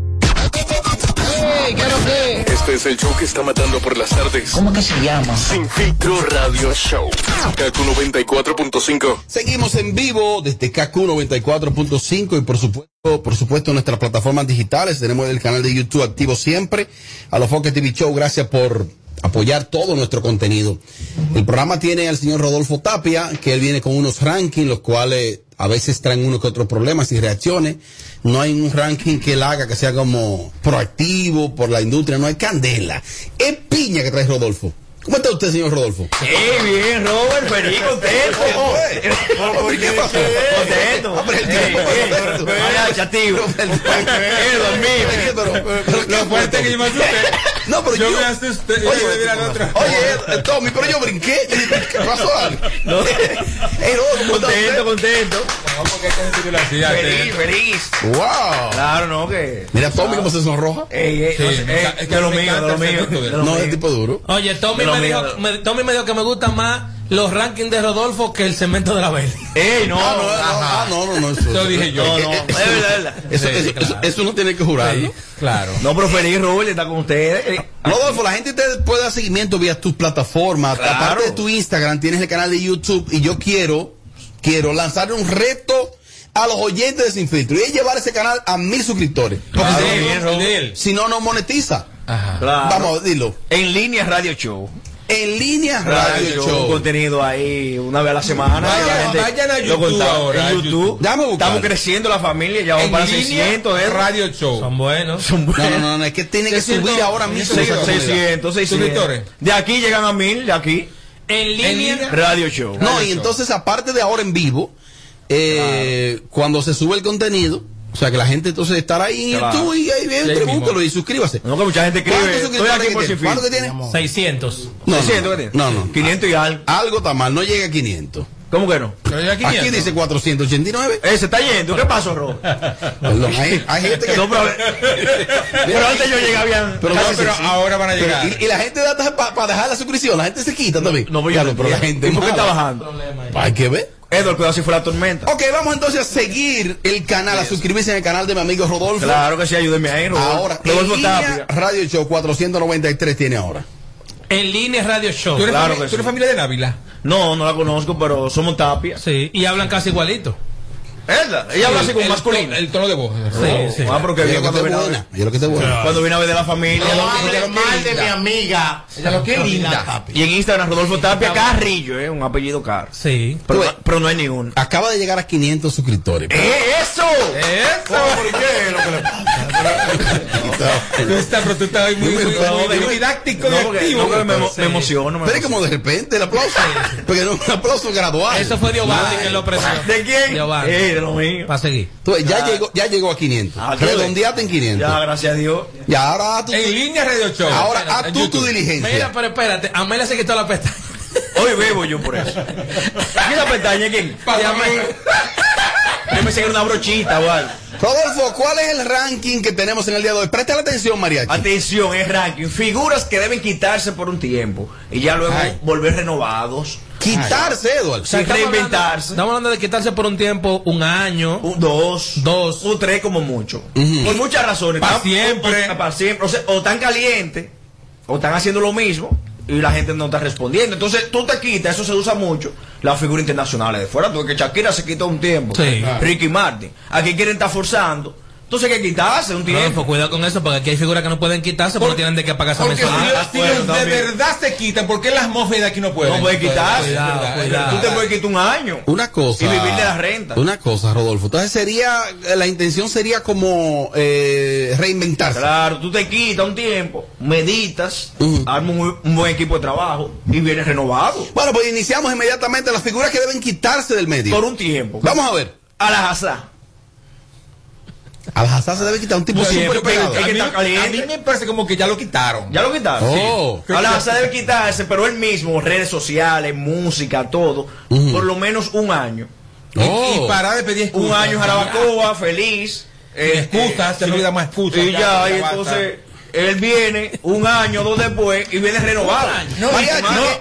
S15: Este es el show que está matando por las tardes.
S26: ¿Cómo que se llama?
S15: Sin filtro radio show. Kaku 94.5.
S2: Seguimos en vivo desde KQ 94.5 y por supuesto, por supuesto en nuestras plataformas digitales. Tenemos el canal de YouTube activo siempre. A los Foques TV Show, gracias por apoyar todo nuestro contenido. El programa tiene al señor Rodolfo Tapia, que él viene con unos rankings, los cuales a veces traen unos que otros problemas y reacciones. No hay un ranking que él haga que sea como proactivo por la industria, no hay candela. Es piña que trae Rodolfo. ¿Cómo está usted, señor Rodolfo?
S26: ¡Eh, bien, Robert! Feliz, contento.
S2: ¿Qué pasó?
S26: Contento. Vaya, chativo. Eh, dormido.
S8: Lo fuerte que yo me asusté.
S2: No, pero
S8: yo,
S2: yo-
S8: me y
S2: Oye,
S8: yo otro.
S2: Oye, eh, Tommy, pero yo brinqué. ¿Qué pasó algo?
S26: No.
S2: Ey, Rodolfo, ¿cómo está
S26: Contento,
S2: usted?
S26: contento.
S8: No, porque que así, ya,
S26: Feliz,
S8: te-
S26: feliz.
S2: Wow.
S26: Claro, no, que.
S2: Mira, Tommy, cómo se sonroja.
S26: Ey, ey,
S8: Sí,
S26: no
S8: es que
S26: de lo mío, de lo mío.
S2: No, es tipo duro.
S10: Oye, Tommy me, dijo, me- Tommy me dijo que me gustan más los rankings de Rodolfo que el cemento de la Verde.
S26: Ey, no.
S2: Ah, no, no,
S26: ajá.
S2: ah, no, no, no, eso,
S8: Eso dije yo.
S26: No, no, es verdad, es verdad.
S2: Eso,
S8: Sí,
S2: eso,
S8: claro.
S2: eso- eso no tiene que jurarlo.
S8: Sí, claro.
S26: No, pero feliz, Robert, está con ustedes. Eh,
S2: Rodolfo, la gente te puede dar seguimiento vía tus plataformas.
S26: Claro.
S2: Aparte de tu Instagram, tienes el canal de YouTube y yo quiero, quiero lanzar un reto a los oyentes de Sin Filtro y es llevar ese canal a mil suscriptores. Porque
S26: Claro,
S2: si no,
S26: bien,
S2: no-
S8: Rodel.
S2: si no, no monetiza.
S8: Ajá.
S26: Claro.
S2: Vamos, dilo.
S26: En línea Radio Show.
S2: En línea Radio, Show.
S26: contenido ahí una vez a la semana.
S8: Vayan-
S26: La gente
S8: vayan a
S26: lo
S8: YouTube ahora,
S26: En YouTube. Estamos creciendo la familia, ya vamos
S8: En
S26: para
S8: línea,
S26: 600 de
S8: Radio Show.
S10: Son buenos.
S26: Son
S2: No,
S26: buenos.
S2: no, no, no, es que tiene que
S8: 600
S2: subir ahora mismo.
S8: Sí,
S2: esa comunidad.
S26: 600, 600.
S8: Suscriptores.
S26: De aquí llegan a 1000, de aquí.
S10: En línea.
S26: Radio Show.
S2: No,
S8: Radio
S2: y
S8: Show.
S2: entonces, aparte de ahora en vivo, eh, cuando se sube el contenido, o sea, que la gente entonces estará ahí en
S26: Claro.
S2: YouTube y ahí bien,
S8: Sí,
S2: pregúntalo
S8: mismo.
S2: y suscríbase.
S26: No, que mucha gente
S2: ¿Cuántos
S26: escribe. Estoy aquí
S2: que
S26: por
S2: ¿Cuántos que tiene?
S10: 600.
S2: No,
S26: 600
S2: no,
S26: que tiene.
S2: no, no.
S26: 500 y algo.
S2: Algo está mal, no llega a 500.
S26: ¿Cómo que no?
S8: Pero
S2: Aquí
S8: 500.
S2: dice 489.
S26: Eh, se está yendo. ¿Qué pasó, Ro?
S2: Perdón, hay, hay gente que.
S26: No, pero, pero antes yo llegué, habían.
S2: Pero
S8: No, pero ahora van a
S2: pero-
S8: llegar.
S2: y, y la gente da para dejar la suscripción, la gente se quita también.
S26: No, pero, yo
S2: lo- pero la gente.
S26: ¿Y por qué está bajando?
S2: Hay que ver.
S26: Edward, cuidado si fue la tormenta.
S2: Ok, vamos entonces a seguir el canal, a suscribirse en el canal de mi amigo Rodolfo.
S26: Claro que sí, ayúdenme ahí, Rodolfo.
S2: Ahora,
S26: Rodolfo
S2: en línea,
S26: Tapia.
S2: Radio Show 493 tiene ahora.
S10: En línea Radio Show.
S8: ¿Tú eres,
S26: Claro
S8: fami-
S26: que
S8: tú eres
S26: sí.
S8: familia de Návila?
S26: No, no la conozco, pero somos Tapia.
S10: Sí, y hablan casi igualito.
S26: ¿Verdad? Ella habla así como
S8: tono- El tono de voz.
S10: Sí, sí.
S26: Ah, pero que bien cuando
S2: te
S26: vino a ver.
S2: Ella lo que te buena.
S26: Cuando vine a ver de la familia.
S9: No mal de mi amiga.
S8: Ella lo que linda.
S26: Y en Instagram, Rodolfo Tapia Carrillo, ¿eh? Un apellido caro.
S10: Sí.
S26: Pero, no- hay ni uno.
S2: Acaba de llegar a 500 suscriptores.
S26: ¡Eh, eso!
S8: Eso.
S26: ¿Por qué? Lo que le
S8: Tú estás, pero tú estás muy, didáctico y activo.
S26: me, emociono.
S2: Pero es como de repente el aplauso. Porque no un aplauso gradual.
S10: Eso fue Giovanni que lo prestó.
S26: ¿De quién?
S10: Giovanni.
S26: Lo mío.
S10: Para seguir.
S2: Tú ves, ya, llegó, ya llegó a 500.
S26: Ah.
S2: Redondeate en 500.
S26: Ya,
S2: Ya,
S26: gracias a Dios.
S2: ahora haz tu,
S8: En línea Radio Show.
S2: ahora haz tú tu diligencia.
S10: Mira, pero espérate. Amelia se quitó la pestaña.
S26: Hoy bebo yo por eso. ¿Quién la pestaña? ¿Quién?
S8: Pásame.
S26: Yo me seguí una brochita o algo.
S2: Rodolfo, ¿cuál es el ranking que tenemos en el día de hoy? Presta la atención, Mariachi.
S26: Atención, es ranking. Figuras que deben quitarse por un tiempo y ya luego
S8: Ay.
S26: volver renovados.
S2: Quitarse, Eduardo.
S10: Sea,
S26: reinventarse.
S10: Estamos hablando de quitarse por un tiempo, un año.
S26: Un dos.
S10: Dos.
S26: Un tres como mucho. Por muchas razones.
S8: Siempre.
S26: Para siempre. O, sea, o están calientes, o están haciendo lo mismo, y la gente no está respondiendo. Entonces tú te quitas, eso se usa mucho, las figuras internacionales de fuera. Tú, que Shakira se quitó un tiempo.
S10: Sí.
S26: Ricky Martin. Aquí quieren estar forzando. Entonces hay que quitarse un tiempo.
S10: Rodolfo, cuidado con eso, porque aquí hay figuras que no pueden quitarse porque tienen de que pagar esa
S8: Porque si,
S10: mensualidad.
S8: si
S26: bueno,
S8: de
S26: también.
S8: verdad se quitan, ¿por qué las mofes de aquí no pueden?
S26: No puede quitarse.
S10: Cuidado, cuidado.
S26: Tú te puedes quitar un año.
S2: Una cosa.
S26: Y vivir de la renta.
S2: Una cosa, Rodolfo. Entonces sería, la intención sería como eh, reinventarse.
S26: Claro, tú te quitas un tiempo, meditas,
S2: Ujú.
S26: armas un, un buen equipo de trabajo y vienes renovado.
S2: Bueno, pues iniciamos inmediatamente las figuras que deben quitarse del medio.
S26: Por un tiempo.
S2: Vamos a ver.
S26: A la Hazá.
S2: Al Hazard se debe quitar un tipo súper pegado.
S26: Es que
S8: a, mí, a me parece como que ya lo quitaron.
S26: Ya lo quitaron.
S2: Oh.
S26: Sí. A la Hazá debe quitarse, pero él mismo, redes sociales, música, todo, por lo menos un año.
S8: Y-
S2: Oh.
S8: Y, para de pedir excusas.
S26: Un año Jarabacoa, feliz.
S8: Sin excusas, se le olvida más excusas.
S26: Y
S8: ya,
S26: y entonces él viene un año, dos después, y viene renovado.
S8: No, y-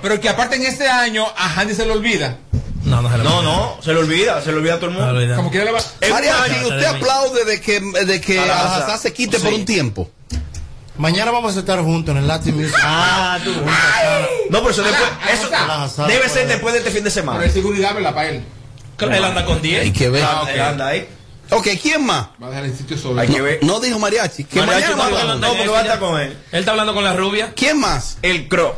S8: pero que aparte en ese año a Handy se le olvida.
S10: No, no se lo
S26: No, no, se le olvida, se le olvida a todo el mundo.
S8: Como quiera le va.
S26: Año-
S2: usted aplaude de que, de que
S26: A la
S2: Al
S26: Hazard.
S2: Hazard se quite
S26: Sí.
S2: por un tiempo.
S9: Mañana vamos a estar juntos en el Latin Music.
S26: Ah, tú. No, pero eso después, eso
S9: la
S26: debe ser después de este fin de
S8: Pero
S26: semana.
S8: es seguridad, ¿verdad? Para él.
S10: Él anda con 10.
S2: Hay que ver.
S26: Ah,
S8: ok.
S26: él anda ahí.
S2: Ok, ¿quién más?
S8: Va a dejar el sitio solo.
S26: Hay que ver.
S2: No dijo Mariachi. Que
S26: Mariachi
S2: mañana
S26: no,
S2: va a
S26: no,
S2: hablar.
S26: no, porque va a estar con él.
S10: Él está hablando con la rubia.
S2: ¿Quién más?
S26: El Cro.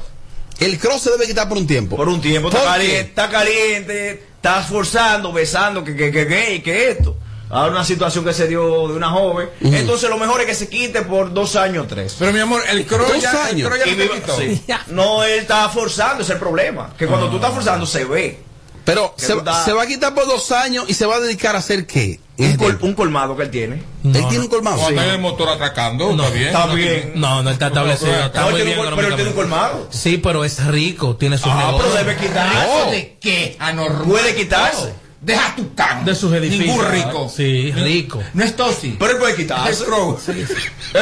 S2: El cross se debe quitar por un tiempo.
S26: Por un tiempo,
S2: ¿Por
S26: está caliente, está caliente, está esforzando, besando, que que que que, que esto. Ahora una situación que se dio de una joven. Entonces lo mejor es que se quite por dos años, tres.
S8: Pero mi amor, el Cro
S2: Dos
S8: ya, el
S2: años.
S8: Cro ya
S26: viva-
S8: quitó.
S26: sí. No, él está forzando, ese es el problema. Que cuando tú estás forzando se ve.
S2: Pero se,
S26: estás-
S2: se va a quitar por dos años y se va a dedicar a hacer qué?
S26: Un, col- un colmado que él tiene.
S2: Él tiene un colmado.
S8: Cuando está en el motor atracando, está bien.
S26: Está
S8: No,
S26: bien.
S10: No, no está establecido. Está
S26: No, él
S10: muy
S26: tiene
S10: bien
S26: un col- pero él tiene un colmado.
S10: Sí, pero es rico, tiene sus
S26: Ah, pero
S10: negocios.
S26: debe quitar.
S8: ¿Eso de qué? Anormal.
S26: Puede quitarse.
S8: Deja tu can.
S10: De sus edificios.
S8: Ningún rico.
S10: Sí, rico.
S8: No es Tosi.
S26: Pero él puede quitarse.
S8: Es Crow.
S26: Es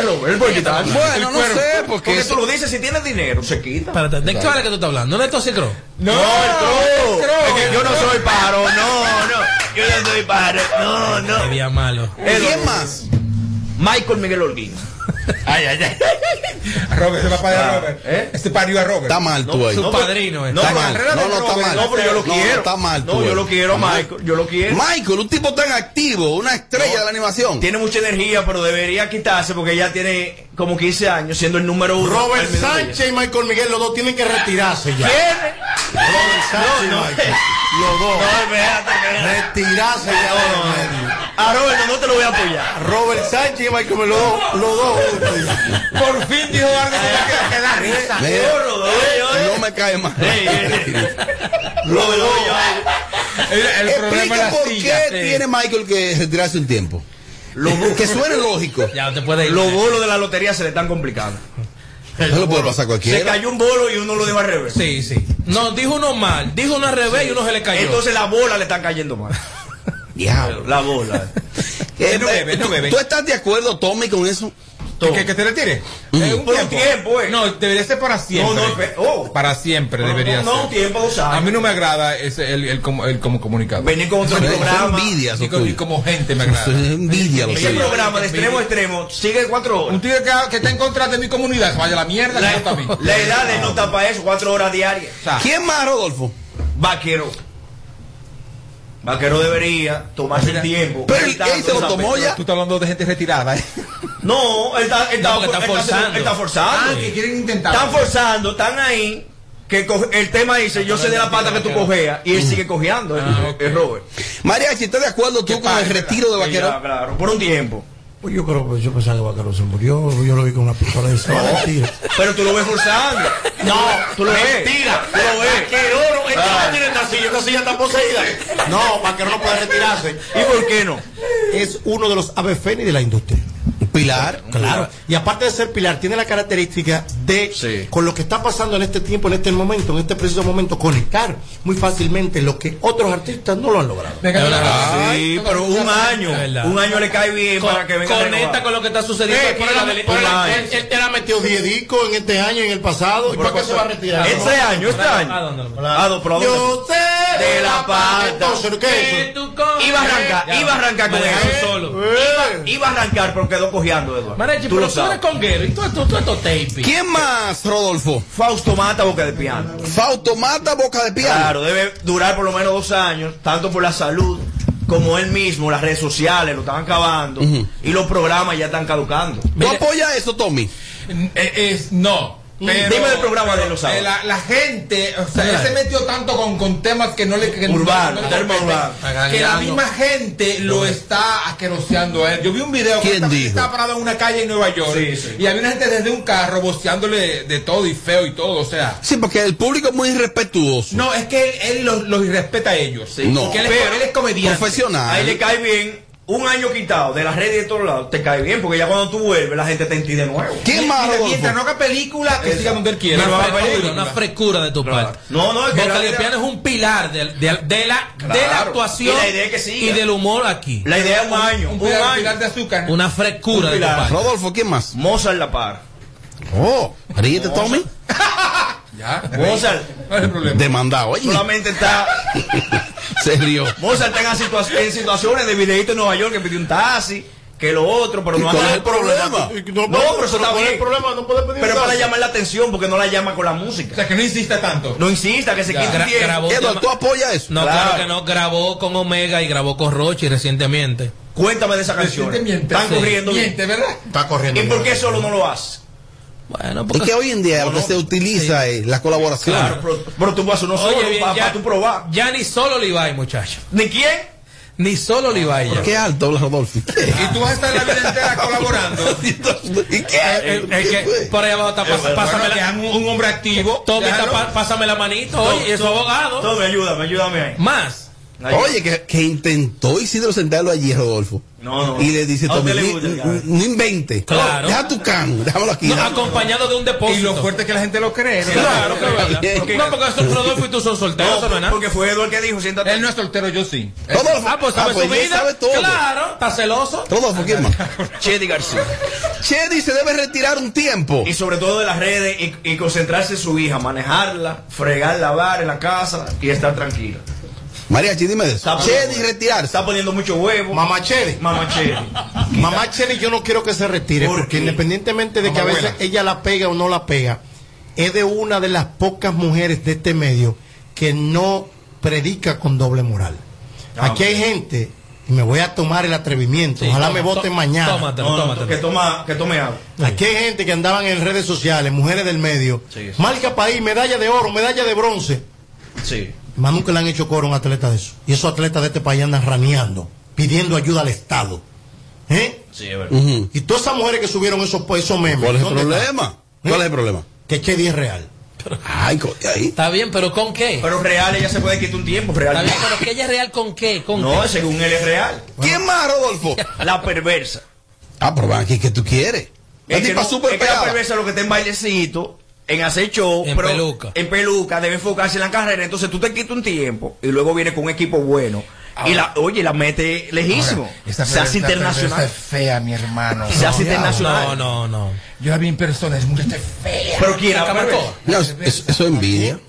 S26: Robert, él puede quitarse.
S2: Bueno,
S8: El
S2: no sé, porque
S26: Porque
S2: eso-
S26: tú lo dices, si tienes dinero, se quita.
S10: Espérate, ¿de qué vale que tú estás hablando? ¿No es Toxicro?
S8: No,
S26: No, el Crow.
S8: Crow.
S26: Es que yo no soy pájaro, no, no. Yo no soy pájaro, no, no.
S10: Día malo.
S2: ¿Quién más?
S26: Michael Miguel Holguín.
S8: Ay, ay, ay. Robert, ese papá de
S26: Ah,
S8: Robert.
S26: ¿eh?
S8: Este parió a Robert.
S2: Está mal tú ahí.
S10: Su
S26: No, pero-
S10: padrino es.
S26: No,
S2: Está
S26: pero
S2: mal. No, no, está mal.
S26: No, pero yo lo
S2: No,
S26: quiero.
S2: está mal tú,
S26: No, yo lo quiero. Michael. Yo lo quiero.
S2: Michael, un tipo tan activo, una estrella de la animación.
S26: Tiene mucha energía, pero debería quitarse porque ya tiene como 15 años siendo el número uno.
S9: Robert Sánchez y Michael Miguel, los dos tienen que retirarse ya.
S26: ¿Quién?
S9: Robert Sánchez
S26: No, no.
S9: y Michael. Los dos.
S26: No, espérate, espérate.
S9: Retirarse ya. del medio.
S26: A Robert no, te lo voy a apoyar.
S9: Robert Sánchez y Michael los dos, los dos juntos.
S8: Por fin dijo algo que, que da risa.
S2: Mira, no me cae
S26: ey. Robert, yo-
S8: El, el problema es
S2: Explica
S8: la
S2: por
S8: silla.
S2: qué tiene Michael que retirarse un tiempo. que suene lógico.
S10: Ya te puede ir.
S26: Los bolos de la lotería se le están complicando.
S2: Eso lo puede pasar a
S26: Se
S2: cualquiera.
S26: cayó un bolo y uno lo dejó al revés.
S10: Sí, sí. No, dijo uno mal. Dijo uno al revés y uno se le cayó.
S26: Entonces la bola le están cayendo mal.
S2: Diablo.
S26: La bola.
S8: No bebe, no
S2: ¿tú-
S8: bebe.
S2: ¿Tú estás de acuerdo, Tommy, con eso?
S8: ¿Que, que, que te retire? Eh, un
S26: Por un tiempo, eh.
S8: No, debería ser para siempre.
S26: No, no, espe- oh.
S8: Para siempre
S26: No,
S8: debería
S26: no, no,
S8: ser.
S26: un tiempo, dos años.
S8: A mí no me agrada ese, el, el, como, el como comunicador.
S26: Venir con otro programa.
S2: envidia,
S8: Y, con- y
S2: tuyo.
S8: como gente me agrada.
S2: Eso es envidia lo
S26: Ese
S2: tuyo.
S26: programa de extremo a extremo sigue cuatro horas.
S8: Un tío que, que está en contra de mi comunidad, vaya la mierda, que no está a mí.
S26: La, la edad de no está para eso, cuatro horas diarias.
S8: O sea,
S2: ¿Quién más, Rodolfo?
S26: Vaquero. Vaquero debería tomarse el tiempo.
S2: Pero él- él se lo tomó ya.
S8: Tú estás hablando de gente retirada, ¿eh?
S26: No, él está, él está,
S10: No, está forzando.
S26: él está forzando.
S8: Ah, que quieren intentar.
S26: Están forzando, están ahí. Que coge- el tema dice, yo sé de la pata que tú cojeas. Y él sigue cojeando, el, el Robert.
S2: Mariachi, ¿estás de acuerdo tú con el retiro de
S26: Sí, ya,
S2: Vaquero?
S26: claro, por un tiempo.
S9: Pues yo creo que yo pensaba que Vaquero se murió. Yo lo vi con una pistola de esa. Mentira.
S26: Pero tú lo ves forzando.
S9: No,
S26: tú lo ves.
S9: Mentira.
S26: Tú lo ves.
S9: Vaquero no, es que
S26: Ah.
S9: no tiene esta silla, esta silla está poseída. No, Vaquero no puede retirarse.
S26: ¿Y por qué no?
S9: Es uno de los ave de la industria.
S2: Pilar.
S9: Claro. Y aparte de ser pilar, tiene la característica de, con lo que está pasando en este tiempo, en este momento, en este preciso momento, conectar muy fácilmente lo que otros artistas no lo han logrado.
S26: Sí, pero un año, un año le cae bien
S10: Con-
S26: para que venga a
S10: conecta con lo que está sucediendo
S9: Eh,
S10: aquí la la-
S9: él- él- él ha metido 10 discos en este año y en el pasado. ¿Y por qué se va a retirar?
S26: Este año, este año. No, pero ¿a dónde?
S9: Yo sé
S26: de la pata.
S9: Entonces, ¿qué es eso?
S26: Iba a arrancar, iba a arrancar con eso.
S10: solo.
S26: Iba, iba a arrancar, pero quedó cojeando, Eduardo.
S10: Marechi,
S26: Tú
S10: pero
S26: lo
S10: tú
S26: sabes.
S10: eres conguero y tú tú- tú estos tapes.
S2: ¿Quién más, Rodolfo?
S26: Fausto Mata, boca de piano.
S2: Fausto Mata, boca de piano.
S26: Claro, debe durar por lo menos dos años, tanto por la salud como él mismo, las redes sociales lo están acabando y los programas ya están caducando.
S2: ¿Tú apoyas eso, Tommy?
S8: Eh, es, no. Pero,
S26: Dime del programa de los sábados.
S8: la, la gente, o sea, él se metió tanto con, con temas que no le que no-
S26: Urbano,
S8: no competen,
S26: urbano.
S8: Que la misma gente lo está asqueroseando a él. Yo vi un video que
S2: ¿Quién
S8: estaba, parado en una calle en Nueva York
S26: Sí, sí.
S8: y había una gente desde un carro boceándole de todo y feo y todo, o sea.
S2: Sí, porque el público es muy irrespetuoso.
S8: No, es que él, él los, los irrespeta a ellos.
S2: No.
S8: Porque él es,
S26: Pero-
S8: él es comediante.
S2: Profesional.
S26: Ahí le cae bien. Un año quitado de las redes de todos lados, te cae bien, porque ya cuando tú vuelves, la gente te en ti de nuevo.
S2: ¿Quién más,
S8: mientras no haga película, que siga donde él quiera.
S10: Una frescura,
S8: película.
S10: una frescura de tu parte.
S26: No, no, es que
S10: Boca Piano es un pilar de, de- de la, de la
S26: Claro.
S10: actuación
S26: Y la idea es que siga.
S10: y del humor aquí.
S26: La idea es un año,
S8: Un
S26: un,
S8: pilar, un
S26: año.
S8: pilar de azúcar.
S10: Una frescura
S26: Un
S10: de tu parte.
S2: Rodolfo, ¿quién más?
S26: Mozart La Par.
S2: Oh, ríete, Tommy.
S8: Ya.
S26: Mozart
S8: ¿Cuál es el problema?
S2: Demandado. Oye,
S26: solamente está.
S2: se rió.
S26: Mozart está en, situa- en situaciones de videíto en Nueva York que pidió un taxi, que lo otro, pero
S2: ¿Y
S26: no
S2: cuál es el problema?
S26: No, pero eso está
S9: ¿Cuál es
S26: bien.
S9: el problema? No puede pedir
S26: Pero para llamar la atención, porque no la llama con la
S8: O
S26: música.
S8: sea, que no insista tanto.
S26: No insista, que se quite
S10: Gra- grabó
S2: ¿tú apoyas eso?
S10: No,
S26: Claro.
S10: claro que no. Grabó con Omega y grabó con Rochi recientemente.
S26: Cuéntame de esa canción.
S8: Recientemente.
S26: Están
S10: Sí.
S26: corriendo bien.
S8: Miente, ¿verdad?
S9: Está corriendo.
S26: ¿Y por qué solo no lo hace?
S10: Bueno,
S2: Es
S10: porque
S2: que hoy en día lo que se utiliza es la colaboración.
S26: Claro, pero, pero tú vas uno solo
S10: Oye, bien,
S26: para
S10: ya,
S26: tú probar.
S10: ya ni solo Levi, muchacho.
S26: ¿Ni quién?
S10: Ni solo Levi ya.
S2: Qué alto Rodolfo.
S8: Y tú vas a estar la vida entera colaborando.
S2: ¿Y
S10: Eh,
S2: qué?
S10: eh, es que por ahí abajo está, pasa-
S8: Bueno,
S10: pásame la,
S8: un, un hombre activo.
S10: Tommy está
S8: déjalo.
S10: pa- pásame la manito, oye, es su abogado.
S26: Todo, ayúdame, ayúdame ahí.
S10: Más.
S2: Oye, que, que intentó Isidro sentarlo allí, Rodolfo.
S26: No, no.
S2: Y le dice, Tommy, no invente.
S10: Claro.
S2: Deja tu can, déjamelo aquí.
S10: No, acompañado de un depósito.
S8: Y lo fuerte es que la gente lo cree. ¿no?
S10: Claro, que verdad.
S2: Bien.
S10: Porque- No, porque eso Rodolfo y tú son solteros, no es nada.
S26: porque fue Eduardo el que dijo, siéntate.
S8: Él no es soltero, yo sí.
S2: Rodolfo,
S10: Ah, pues sabe
S2: ah, pues
S10: su vida.
S2: sabe todo.
S10: Claro, está celoso.
S2: Rodolfo, ¿quién más?
S26: Chedi García.
S2: Chedi se debe retirar un tiempo.
S26: Y sobre todo de las redes y, y concentrarse en su hija, manejarla, fregar, lavar en la casa y estar tranquila.
S2: Mariachi, dime de eso.
S26: Está
S2: Chedi
S26: poniendo-
S2: retirarse.
S26: Está poniendo mucho huevo.
S9: Mamá Chedi.
S26: Mamá Chedi.
S9: Mamá Chedi yo no quiero que se retire
S26: ¿Por
S9: porque
S26: qué?
S9: independientemente de que a veces
S8: abuela.
S9: ella la pega o no la pega, es de una de las pocas mujeres de este medio que no predica con doble moral.
S26: Ah,
S9: Aquí hay gente, y me voy a tomar el atrevimiento,
S10: Sí,
S9: ojalá
S10: toma,
S9: me voten mañana.
S10: tómatelo,
S26: No, no,
S10: tómatelo.
S26: que, toma, que tome agua.
S9: Aquí hay gente que andaban en redes sociales, mujeres del medio,
S26: Sí, sí.
S9: marca país, medalla de oro, medalla de bronce.
S26: Sí.
S9: Más nunca le han hecho coro a un atleta de eso. Y esos atletas de este país andan raneando, pidiendo ayuda al Estado. ¿Eh?
S26: Sí, es verdad.
S9: Y todas esas mujeres que subieron esos, pues, esos memes.
S2: ¿Cuál es el problema? ¿Cuál es el problema?
S9: Que Chedi es real.
S2: Ay, co- ahí.
S10: Está bien, pero ¿con qué?
S26: Pero real ella se puede quitar un tiempo, real.
S10: Está bien, pero que ella es real con qué? ¿Con
S26: No,
S10: qué?
S26: según él es real.
S2: ¿Quién más, Rodolfo?
S26: La perversa.
S2: Ah, pero van aquí, ¿qué tú quieres? La
S26: Es que,
S2: tipa
S26: no- es que la perversa lo que está en bailecito, en hacer show,
S10: En
S26: pero
S10: peluca.
S26: en peluca, debe enfocarse en la carrera. Entonces tú te quitas un tiempo y luego viene con un equipo bueno. y la, oye, la mete lejísimo.
S8: Esta
S26: Se hace internacional.
S8: es fea, mi hermano.
S26: Se hace internacional.
S10: No, no, no.
S8: Yo la vi en persona, es muy fea.
S26: Pero quién la.
S2: No, eso es envidia.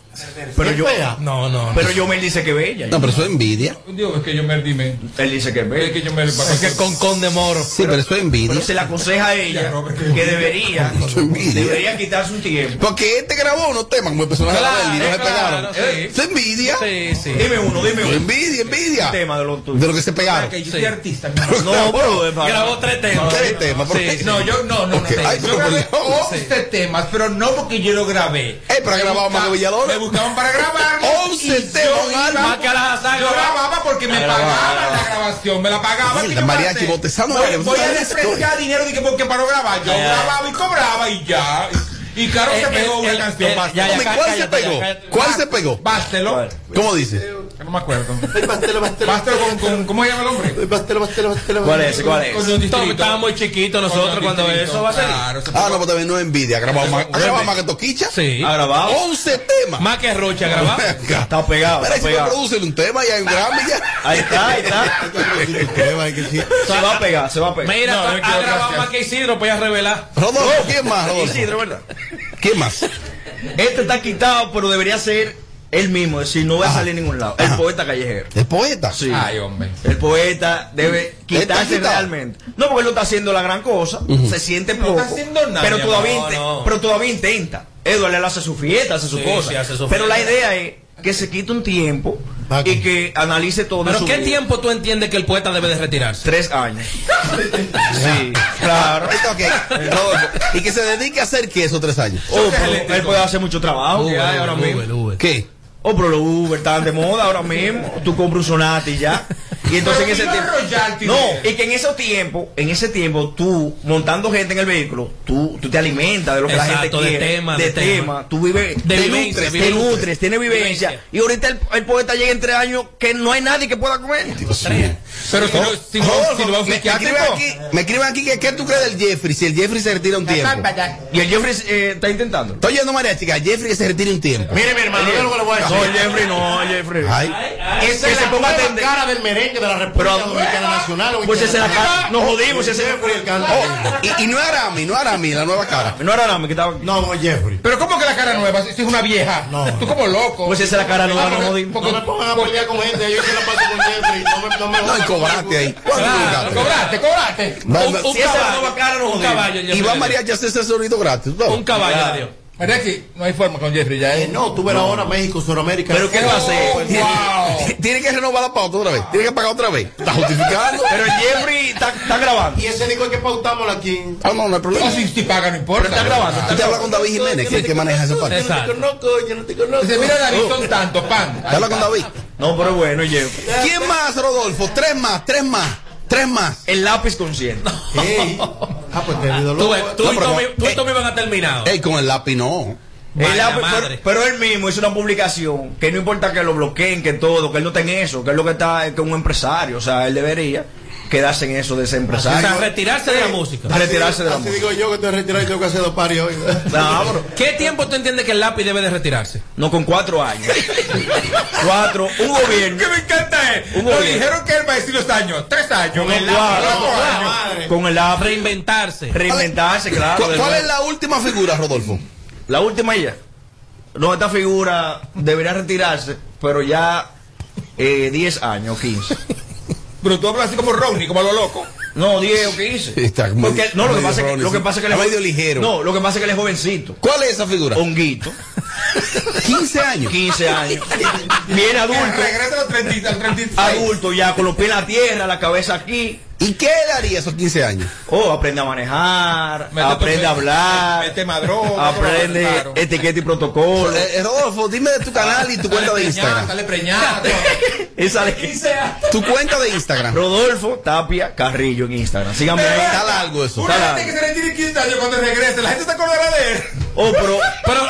S26: Pero
S9: ¿Es
S26: yo,
S9: fea?
S10: No, no. no.
S26: pero yo me dice que es bella.
S2: No, pero eso es envidia.
S8: Digo, es que yo me dime.
S26: Él dice que es
S8: Es
S26: bella.
S8: que yo me
S10: Es que con Conde Moro.
S2: Sí, pero eso es envidia.
S26: Pero se le aconseja a ella que debería,
S2: Eso es envidia.
S26: debería quitarse un tiempo.
S2: Porque este grabó unos temas como el personaje de y no se
S10: claro,
S2: pegaron.
S10: sí.
S2: Eh, es envidia.
S10: Sí, sí.
S26: Dime uno, dime uno.
S2: Envidia, envidia.
S26: Tema de lo tuyo.
S2: De lo que se pegaron.
S8: Que yo
S10: Sí.
S8: soy artista.
S26: No, es
S10: Grabó tres temas.
S2: Tres temas.
S8: No, yo no, no, no.
S2: ay,
S8: yo
S2: pero
S8: grabé
S2: por Dios.
S8: 11 temas, pero no porque yo lo grabé.
S2: Eh, pero ha grabado
S8: busca-
S2: Mago Villador.
S8: Me buscaban para grabar.
S2: 11 temas, un álbum.
S10: Más que a la saga,
S8: Yo grababa porque me pagaban la grabación, me la pagaban. ¿qué yo
S2: mariachi,
S8: voy a hacer?
S2: botezando
S8: Voy,
S2: la-
S8: voy a
S2: la
S8: despreciar dinero de que porque para no grabar. Yo grababa y cobraba y ya. Y claro
S10: Eh,
S8: se pegó
S10: eh,
S8: una
S10: eh,
S8: canción.
S2: ¿Cuál se pegó? ¿Cuál se pegó?
S8: Bástelo.
S26: ¿Cuál?
S2: ¿Cómo dice?
S8: no me acuerdo. Pastelo con, con- ¿Cómo se llama el hombre?
S26: ¿Cuál es ese? ¿Cuál es?
S8: Un distrito.
S10: Estábamos muy chiquitos nosotros cuando eso va a
S8: eso
S2: Ah, no, pues también no es envidia. Ha grabado más, que Toquicha.
S10: Sí.
S26: ¿Ha grabado?
S2: 11 temas.
S10: Más que Rocha grabado.
S26: Está pegado, está
S2: si me
S26: pegado.
S2: producen un tema y hay un Grammy ya.
S26: Ahí está, ahí está. Se va a pegar, se va a pegar.
S10: Mira, ha grabado más que Isidro, pues ya revelar.
S2: Rodolfo, ¿quién más, Rodolfo?
S26: Isidro, ¿verdad?
S2: ¿Quién más?
S26: Este está quitado, pero debería ser él mismo, es decir, no va a salir a ningún lado. El
S2: Ajá.
S26: poeta callejero.
S2: ¿El poeta?
S26: Sí.
S8: Ay, hombre.
S26: El poeta debe quitarse realmente. No, porque él no está haciendo la gran cosa. Se siente
S8: No
S26: poco.
S8: está haciendo nada,
S26: pero, todavía
S8: no.
S26: pero todavía intenta. Edward él hace su fiesta, hace su
S10: Sí,
S26: cosa.
S10: sí, hace su
S26: pero
S10: fiesta.
S26: la idea es que se quite un tiempo
S9: ¿Para
S26: y que analice todo.
S10: Pero
S26: su
S10: ¿qué
S26: vida.
S10: tiempo tú entiendes que el poeta debe de retirarse?
S26: Tres años. sí, claro.
S2: Está ok. Rodolfo. Y que se dedique a hacer qué esos tres años.
S26: Oh, pero él puede hacer mucho trabajo. que hay ahora mismo.
S10: Uber, Uber.
S2: ¿Qué?
S26: Oh, pero los Uber están de moda ahora mismo. Tú compras un Sonata y ya. Y entonces en ese tiempo. No, y que en ese tiempo, en ese tiempo, tú, montando gente en el vehículo, tú, tú te alimentas de lo que la gente
S10: de
S26: quiere.
S10: tema,
S26: de
S10: de tema.
S26: tema. Tú vives,
S10: De
S26: te
S10: vivencia,
S26: nutres, te
S10: vivencia.
S26: nutres, tienes vivencia.
S10: Vivencia.
S26: Y ahorita el, el poeta llega en tres años que no hay nadie que pueda comer.
S8: Pero si no, si no,
S2: Rodolfo,
S8: si no va a
S2: me, escriben aquí, me escriben aquí que qué tú crees del Jeffrey si el Jeffrey se retira un tiempo.
S26: Y el Jeffrey eh, está intentando.
S2: Estoy yendo María Chica, Jeffrey que se retire un tiempo.
S9: Mire, mi hermano, mira lo que le voy a decir.
S26: No, Jeffrey no, Jeffrey.
S2: Ay.
S9: Esa
S26: que
S9: es
S26: se ponga
S9: cara del merengue de la República
S26: Pero-
S9: Dominicana Nacional.
S26: Pues esa es la cara. Nos jodimos ese.
S9: Jeffrey.
S2: Y, y no era Arami, no era Arami, la nueva cara.
S26: No era nada, me quitaba.
S9: No, no, Jeffrey.
S8: Pero ¿cómo que la cara nueva? Si es una vieja.
S9: No.
S8: Tú como loco.
S26: Pues esa es la cara nueva, no
S8: porque-
S26: jodimos.
S8: porque-
S9: No me pongan a pelear con gente, yo hice la paso con Jeffrey. No me, no
S2: y cobraste ahí. ¿Cuánto
S8: Claro,
S2: cobraste?
S8: cobraste,
S10: Un, caballo,
S26: nueva cara, no
S10: un
S26: jodimos.
S10: caballo.
S2: Y va María ya hacerse sonido gratis. ¿no?
S10: Un caballo
S26: Claro.
S10: Le dio.
S8: ¿Verdad que no hay forma con Jeffrey ya?
S9: Eh,
S8: ¿eh?
S9: no, tú verás ahora México, Sudamérica.
S26: Pero ¿qué va a hacer?
S8: Wow.
S2: Tiene que renovar la pauta otra vez. Tiene que pagar otra vez. Está justificando.
S26: Pero Jeffrey está, está grabando.
S9: Y ese dijo que pautamos aquí.
S2: Ah, no, no hay problema.
S8: No, si, si paga, no importa.
S26: Pero está grabando,
S2: Tú te hablas con David Jiménez, que es el que maneja esa parte.
S9: Yo no te conozco, yo no te conozco.
S8: Dice, mira, David, son tantos, pan.
S2: Te hablas con David.
S26: No, pero bueno, Jeffrey.
S2: ¿Quién más, Rodolfo? Tres más, tres más, tres más.
S26: El lápiz consciente.
S9: Ey. Ah, pues
S10: Tú,
S9: loco.
S10: tú
S2: No,
S10: tú y
S2: Eh.
S10: Tommy van a terminar.
S2: Ey, con el lápiz no.
S26: El lápiz- pero, pero él mismo hizo una publicación que no importa que lo bloqueen, que todo, que él no en eso, que es lo que está es que un empresario. O sea, él debería quedarse en eso de ese
S10: O
S26: empresario.
S10: sea, retirarse de la música.
S26: A retirarse de la
S9: Así
S26: música.
S9: digo yo que estoy retirado y tengo que hacer dos paris hoy.
S26: No,
S10: ¿Qué tiempo tú entiendes que el lápiz debe de retirarse?
S26: no, con cuatro años. cuatro, un gobierno.
S8: ¿Qué me encanta es?
S26: Un
S8: Lo
S26: gobierno.
S8: dijeron que él va a decir los años. Tres años.
S26: Con el
S8: cuatro
S26: lápiz.
S8: años.
S26: Con el lápiz.
S10: Reinventarse.
S26: Reinventarse, claro.
S2: ¿Cuál, cuál es la última figura, Rodolfo?
S26: La última ya. No, esta figura debería retirarse, pero ya eh, 10 años, 15.
S8: Pero tú hablas así como Ronnie, como a lo loco.
S26: No, 10 o 15.
S2: Está muy-
S26: Porque, no, lo que, pasa es que,
S2: Ronnie,
S26: lo que pasa es que él es
S2: medio ligero.
S26: No, lo que pasa es que él es jovencito.
S2: ¿Cuál es esa figura?
S26: Honguito.
S2: 15 años.
S26: 15 años. Viene adulto.
S8: Regresa a los 30, al 36.
S26: Adulto ya, con los pies en la tierra, la cabeza aquí.
S2: ¿Y qué le haría esos 15 años?
S26: Oh, aprende a manejar,
S8: Mete tu-
S26: aprende a hablar,
S8: mete droga,
S26: aprende
S8: claro.
S26: etiqueta y protocolo.
S2: Eh, eh, Rodolfo, dime de tu canal y tu cuenta de Instagram.
S8: Sale preñado.
S26: Y sale
S2: Tu cuenta de Instagram.
S26: Rodolfo Tapia Carrillo en Instagram. Síganme ahí.
S2: Está largo eso.
S8: Una gente que se retire 15 años cuando regrese, la gente se acordará de él.
S26: Oh, pero
S10: Pero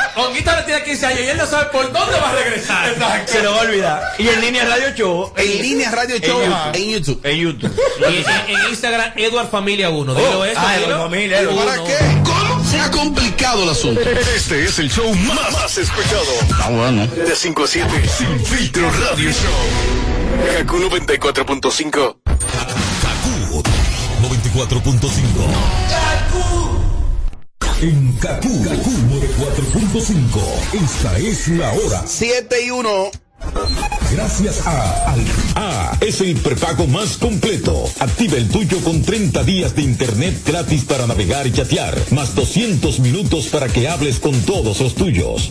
S10: Le tiene 15 años y él no sabe por dónde va a regresar.
S26: se lo va a olvidar. Y en línea Radio Show.
S2: En línea Radio Show
S26: en,
S2: en YouTube.
S26: en YouTube.
S10: Y en, en Instagram, Edward Familia 1. Dilo
S26: Oh,
S10: eso.
S26: ah,
S10: dilo.
S26: Edward Familia.
S10: Uno.
S2: ¿Para qué? ¿Cómo? Se ha complicado el asunto.
S15: Este es el show más, más escuchado.
S2: Ah, bueno.
S15: De 5 a 7. Sin filtro radio show. Kaku 94.5.
S35: Kaku 94.5. En Kaku, Kaku 94.5. Esta es la hora.
S2: 7 y 1.
S35: Gracias a Al A es el prepago más completo. Activa el tuyo con 30 días de internet gratis para navegar y chatear, más 200 minutos para que hables con todos los tuyos.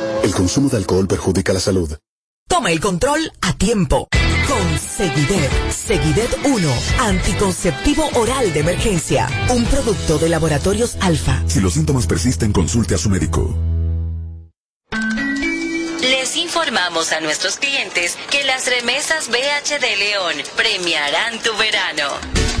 S23: El consumo de alcohol perjudica la salud.
S22: Toma el control a tiempo. Con Seguidet. Seguidet 1. Anticonceptivo oral de emergencia. Un producto de laboratorios alfa.
S23: Si los síntomas persisten, consulte a su médico.
S36: Les informamos a nuestros clientes que las remesas BH de León premiarán tu verano.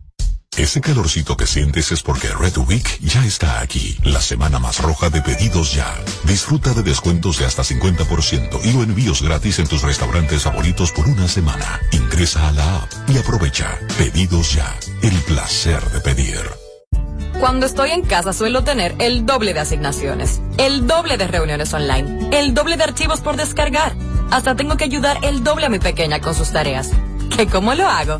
S35: Ese calorcito que sientes es porque Red Week ya está aquí, la semana más roja de pedidos ya. Disfruta de descuentos de hasta 50% y o envíos gratis en tus restaurantes favoritos por una semana. Ingresa a la app y aprovecha. Pedidos ya, el placer de pedir.
S24: Cuando estoy en casa suelo tener el doble de asignaciones, el doble de reuniones online, el doble de archivos por descargar. Hasta tengo que ayudar el doble a mi pequeña con sus tareas. ¿Qué cómo lo hago?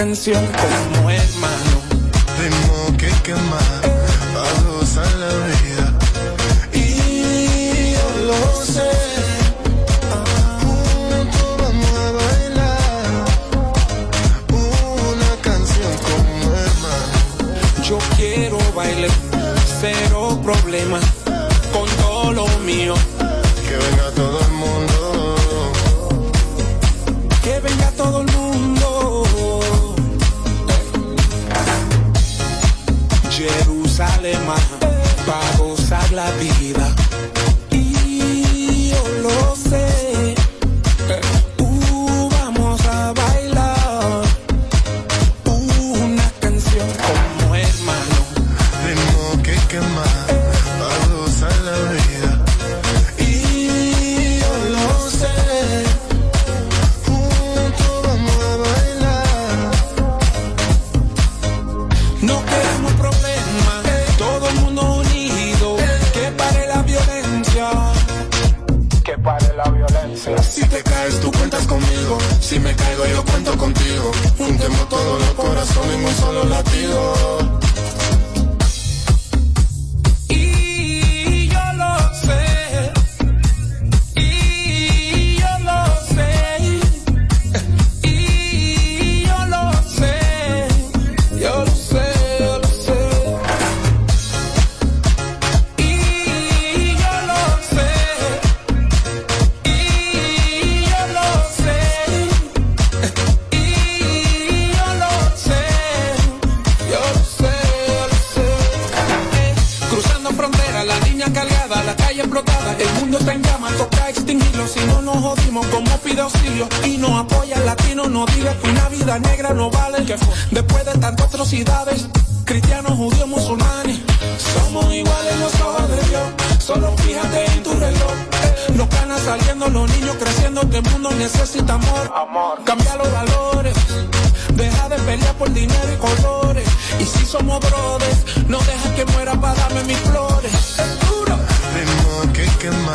S37: Canción como hermano. Judíos, musulmanes, somos iguales los ojos de Dios, solo fíjate en tu reloj, los canas saliendo, los niños creciendo, Este mundo necesita amor. amor. Cambia los valores. Deja de pelear por dinero y colores. Y si somos brothers, no deja que muera para darme mis flores. Es duro.
S38: Ritmo que quema,